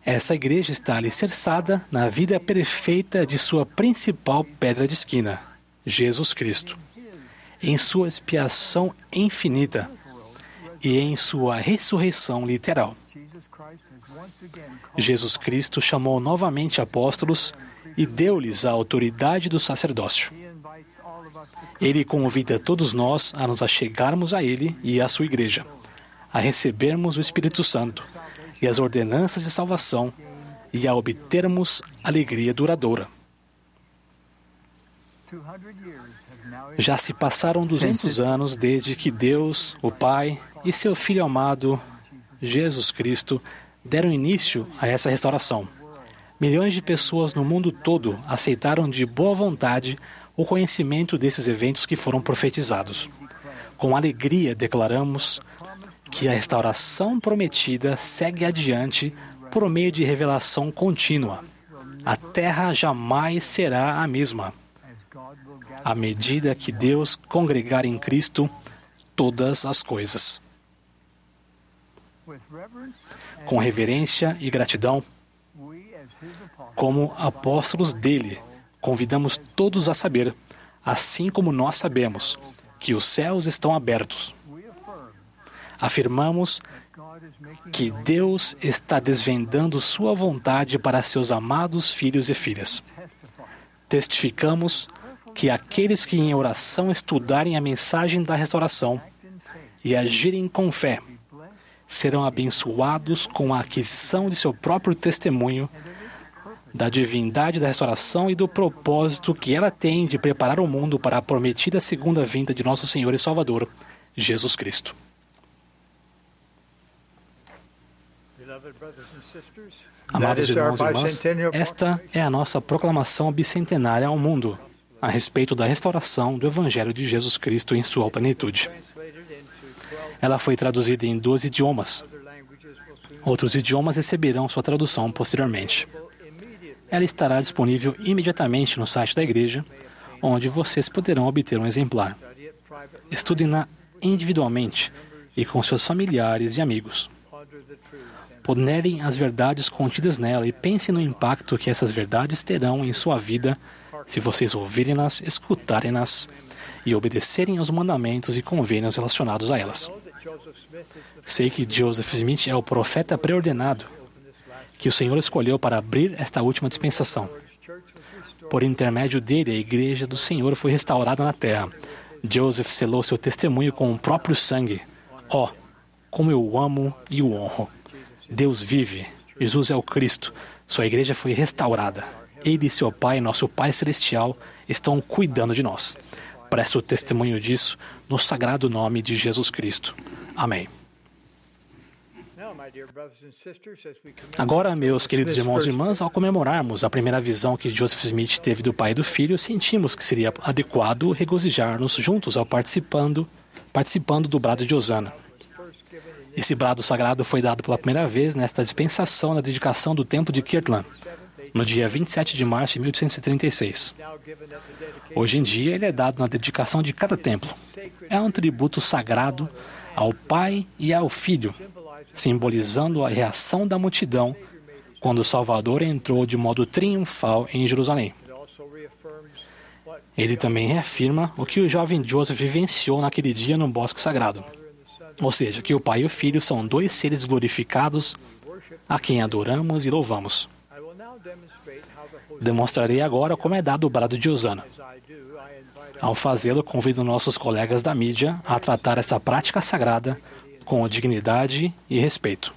Essa igreja está alicerçada na vida perfeita de sua principal pedra de esquina, Jesus Cristo, em sua expiação infinita e em sua ressurreição literal. Jesus Cristo chamou novamente apóstolos e deu-lhes a autoridade do sacerdócio. Ele convida todos nós a nos achegarmos a Ele e à sua igreja, a recebermos o Espírito Santo e as ordenanças de salvação e a obtermos alegria duradoura. Já se passaram 200 anos desde que Deus, o Pai e seu Filho amado, Jesus Cristo, deram início a essa restauração. Milhões de pessoas no mundo todo aceitaram de boa vontade o conhecimento desses eventos que foram profetizados. Com alegria declaramos que a restauração prometida segue adiante por meio de revelação contínua. A terra jamais será a mesma. À medida que Deus congregar em Cristo todas as coisas. Com reverência e gratidão, como apóstolos dele, convidamos todos a saber, assim como nós sabemos, que os céus estão abertos. Afirmamos que Deus está desvendando sua vontade para seus amados filhos e filhas. Testificamos que aqueles que em oração estudarem a mensagem da restauração e agirem com fé serão abençoados com a aquisição de seu próprio testemunho da divindade da restauração e do propósito que ela tem de preparar o mundo para a prometida segunda vinda de nosso Senhor e Salvador, Jesus Cristo. Amados irmãos e irmãs, esta é a nossa proclamação bicentenária ao mundo a respeito da restauração do Evangelho de Jesus Cristo em sua plenitude. Ela foi traduzida em 12 idiomas. Outros idiomas receberão sua tradução posteriormente. Ela estará disponível imediatamente no site da igreja, onde vocês poderão obter um exemplar. Estudem-na individualmente e com seus familiares e amigos. Ponderem as verdades contidas nela e pensem no impacto que essas verdades terão em sua vida se vocês ouvirem-nas, escutarem-nas e obedecerem aos mandamentos e convênios relacionados a elas. Sei que Joseph Smith é o profeta preordenado que o Senhor escolheu para abrir esta última dispensação. Por intermédio dele, a igreja do Senhor foi restaurada na terra. Joseph selou seu testemunho com o próprio sangue. Ó, oh, como eu o amo e o honro. Deus vive. Jesus é o Cristo. Sua igreja foi restaurada. Ele e seu Pai, nosso Pai Celestial, estão cuidando de nós. Presto testemunho disso no sagrado nome de Jesus Cristo. Amém. Agora, meus queridos irmãos e irmãs, ao comemorarmos a primeira visão que Joseph Smith teve do pai e do filho, sentimos que seria adequado regozijar-nos juntos ao participando, participando do brado de Osana. Esse brado sagrado foi dado pela primeira vez nesta dispensação na dedicação do templo de Kirtland, no dia 27 de março de 1836. Hoje em dia, ele é dado na dedicação de cada templo. É um tributo sagrado ao Pai e ao Filho, simbolizando a reação da multidão quando o Salvador entrou de modo triunfal em Jerusalém. Ele também reafirma o que o jovem Joseph vivenciou naquele dia no bosque sagrado. Ou seja, que o Pai e o Filho são dois seres glorificados a quem adoramos e louvamos. Demonstrarei agora como é dado o brado de Osana. Ao fazê-lo, convido nossos colegas da mídia a tratar essa prática sagrada com dignidade e respeito.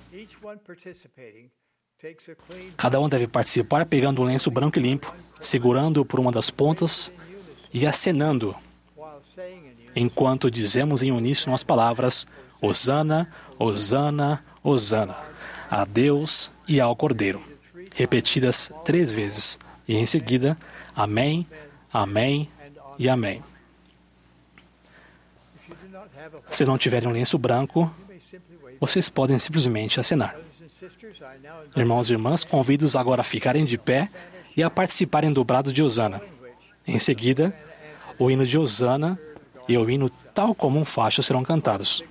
Cada um deve participar pegando um lenço branco e limpo, segurando-o por uma das pontas e acenando, enquanto dizemos em uníssono as palavras Osana, Osana, Osana, a Deus e ao Cordeiro, repetidas três vezes, e em seguida, Amém, Amém e Amém. Se não tiverem um lenço branco, vocês podem simplesmente acenar. Irmãos e irmãs, convido-os agora a ficarem de pé e a participarem do brado de Osana. Em seguida, o hino de Osana e o hino tal como um facho serão cantados.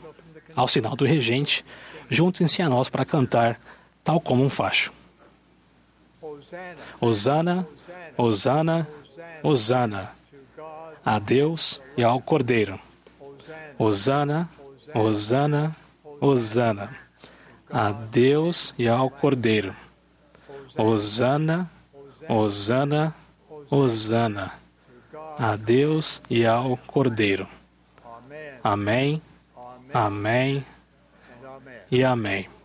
Ao sinal do regente, juntem-se a nós para cantar tal como um facho. Osana, Osana, Osana, a Deus e ao Cordeiro. Osana, Osana, Osana, a Deus e ao Cordeiro. Osana, Osana, Osana, a Deus e ao Cordeiro. Amém, amém e amém.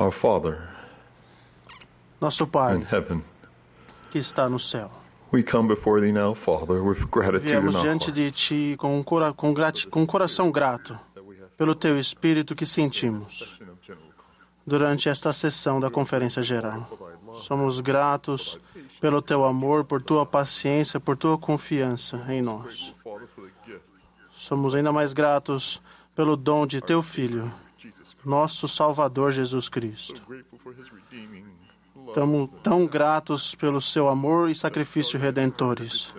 Our Father Nosso Pai, in heaven, que está no céu. we come before thee now, Father, with gratitude Viemos diante de Ti com um, cora- com com um coração grato pelo Teu Espírito que sentimos durante esta sessão da Conferência Geral. Somos gratos pelo Teu amor, por Tua paciência, por Tua confiança em nós. Somos ainda mais gratos pelo dom de Teu Filho, nosso Salvador Jesus Cristo. Estamos tão gratos pelo Seu amor e sacrifício redentores.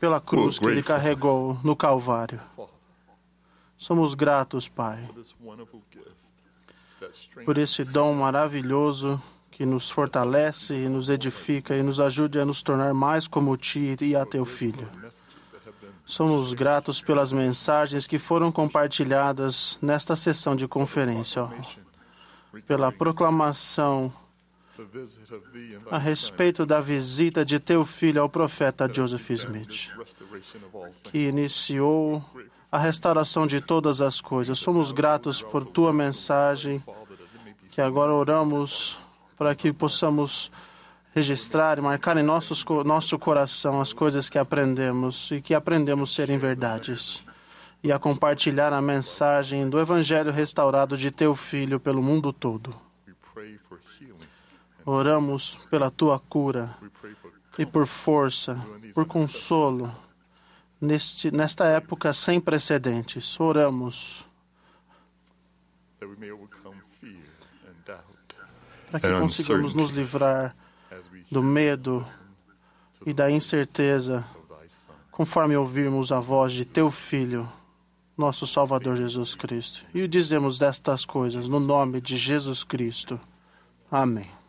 Pela cruz que ele carregou no Calvário. Somos gratos, Pai, por esse dom maravilhoso que nos fortalece e nos edifica e nos ajude a nos tornar mais como Ti e a Teu Filho. Somos gratos pelas mensagens que foram compartilhadas nesta sessão de conferência, pela proclamação a respeito da visita de Teu Filho ao profeta Joseph Smith. que iniciou a restauração de todas as coisas. Somos gratos por tua mensagem, que agora oramos para que possamos registrar e marcar em nossos, nosso coração as coisas que aprendemos e que aprendemos serem verdades. E a compartilhar a mensagem do Evangelho restaurado de teu Filho pelo mundo todo. Oramos pela tua cura e por força, por consolo, neste, nesta época sem precedentes. Oramos para que consigamos nos livrar do medo e da incerteza, conforme ouvirmos a voz de teu Filho, nosso Salvador Jesus Cristo. E dizemos destas coisas no nome de Jesus Cristo. Amém.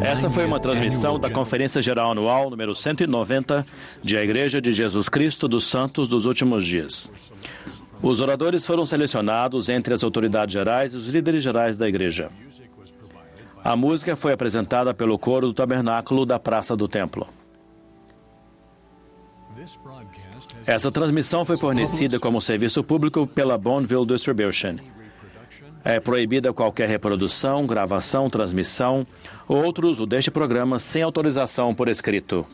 Essa foi uma transmissão da Conferência Geral Anual número 190 de A Igreja de Jesus Cristo dos Santos dos Últimos Dias. Os oradores foram selecionados entre as autoridades gerais e os líderes gerais da igreja. A música foi apresentada pelo coro do tabernáculo da Praça do Templo. Essa transmissão foi fornecida como serviço público pela Bonneville Distribution. É proibida qualquer reprodução, gravação, transmissão ou outro uso deste programa sem autorização por escrito.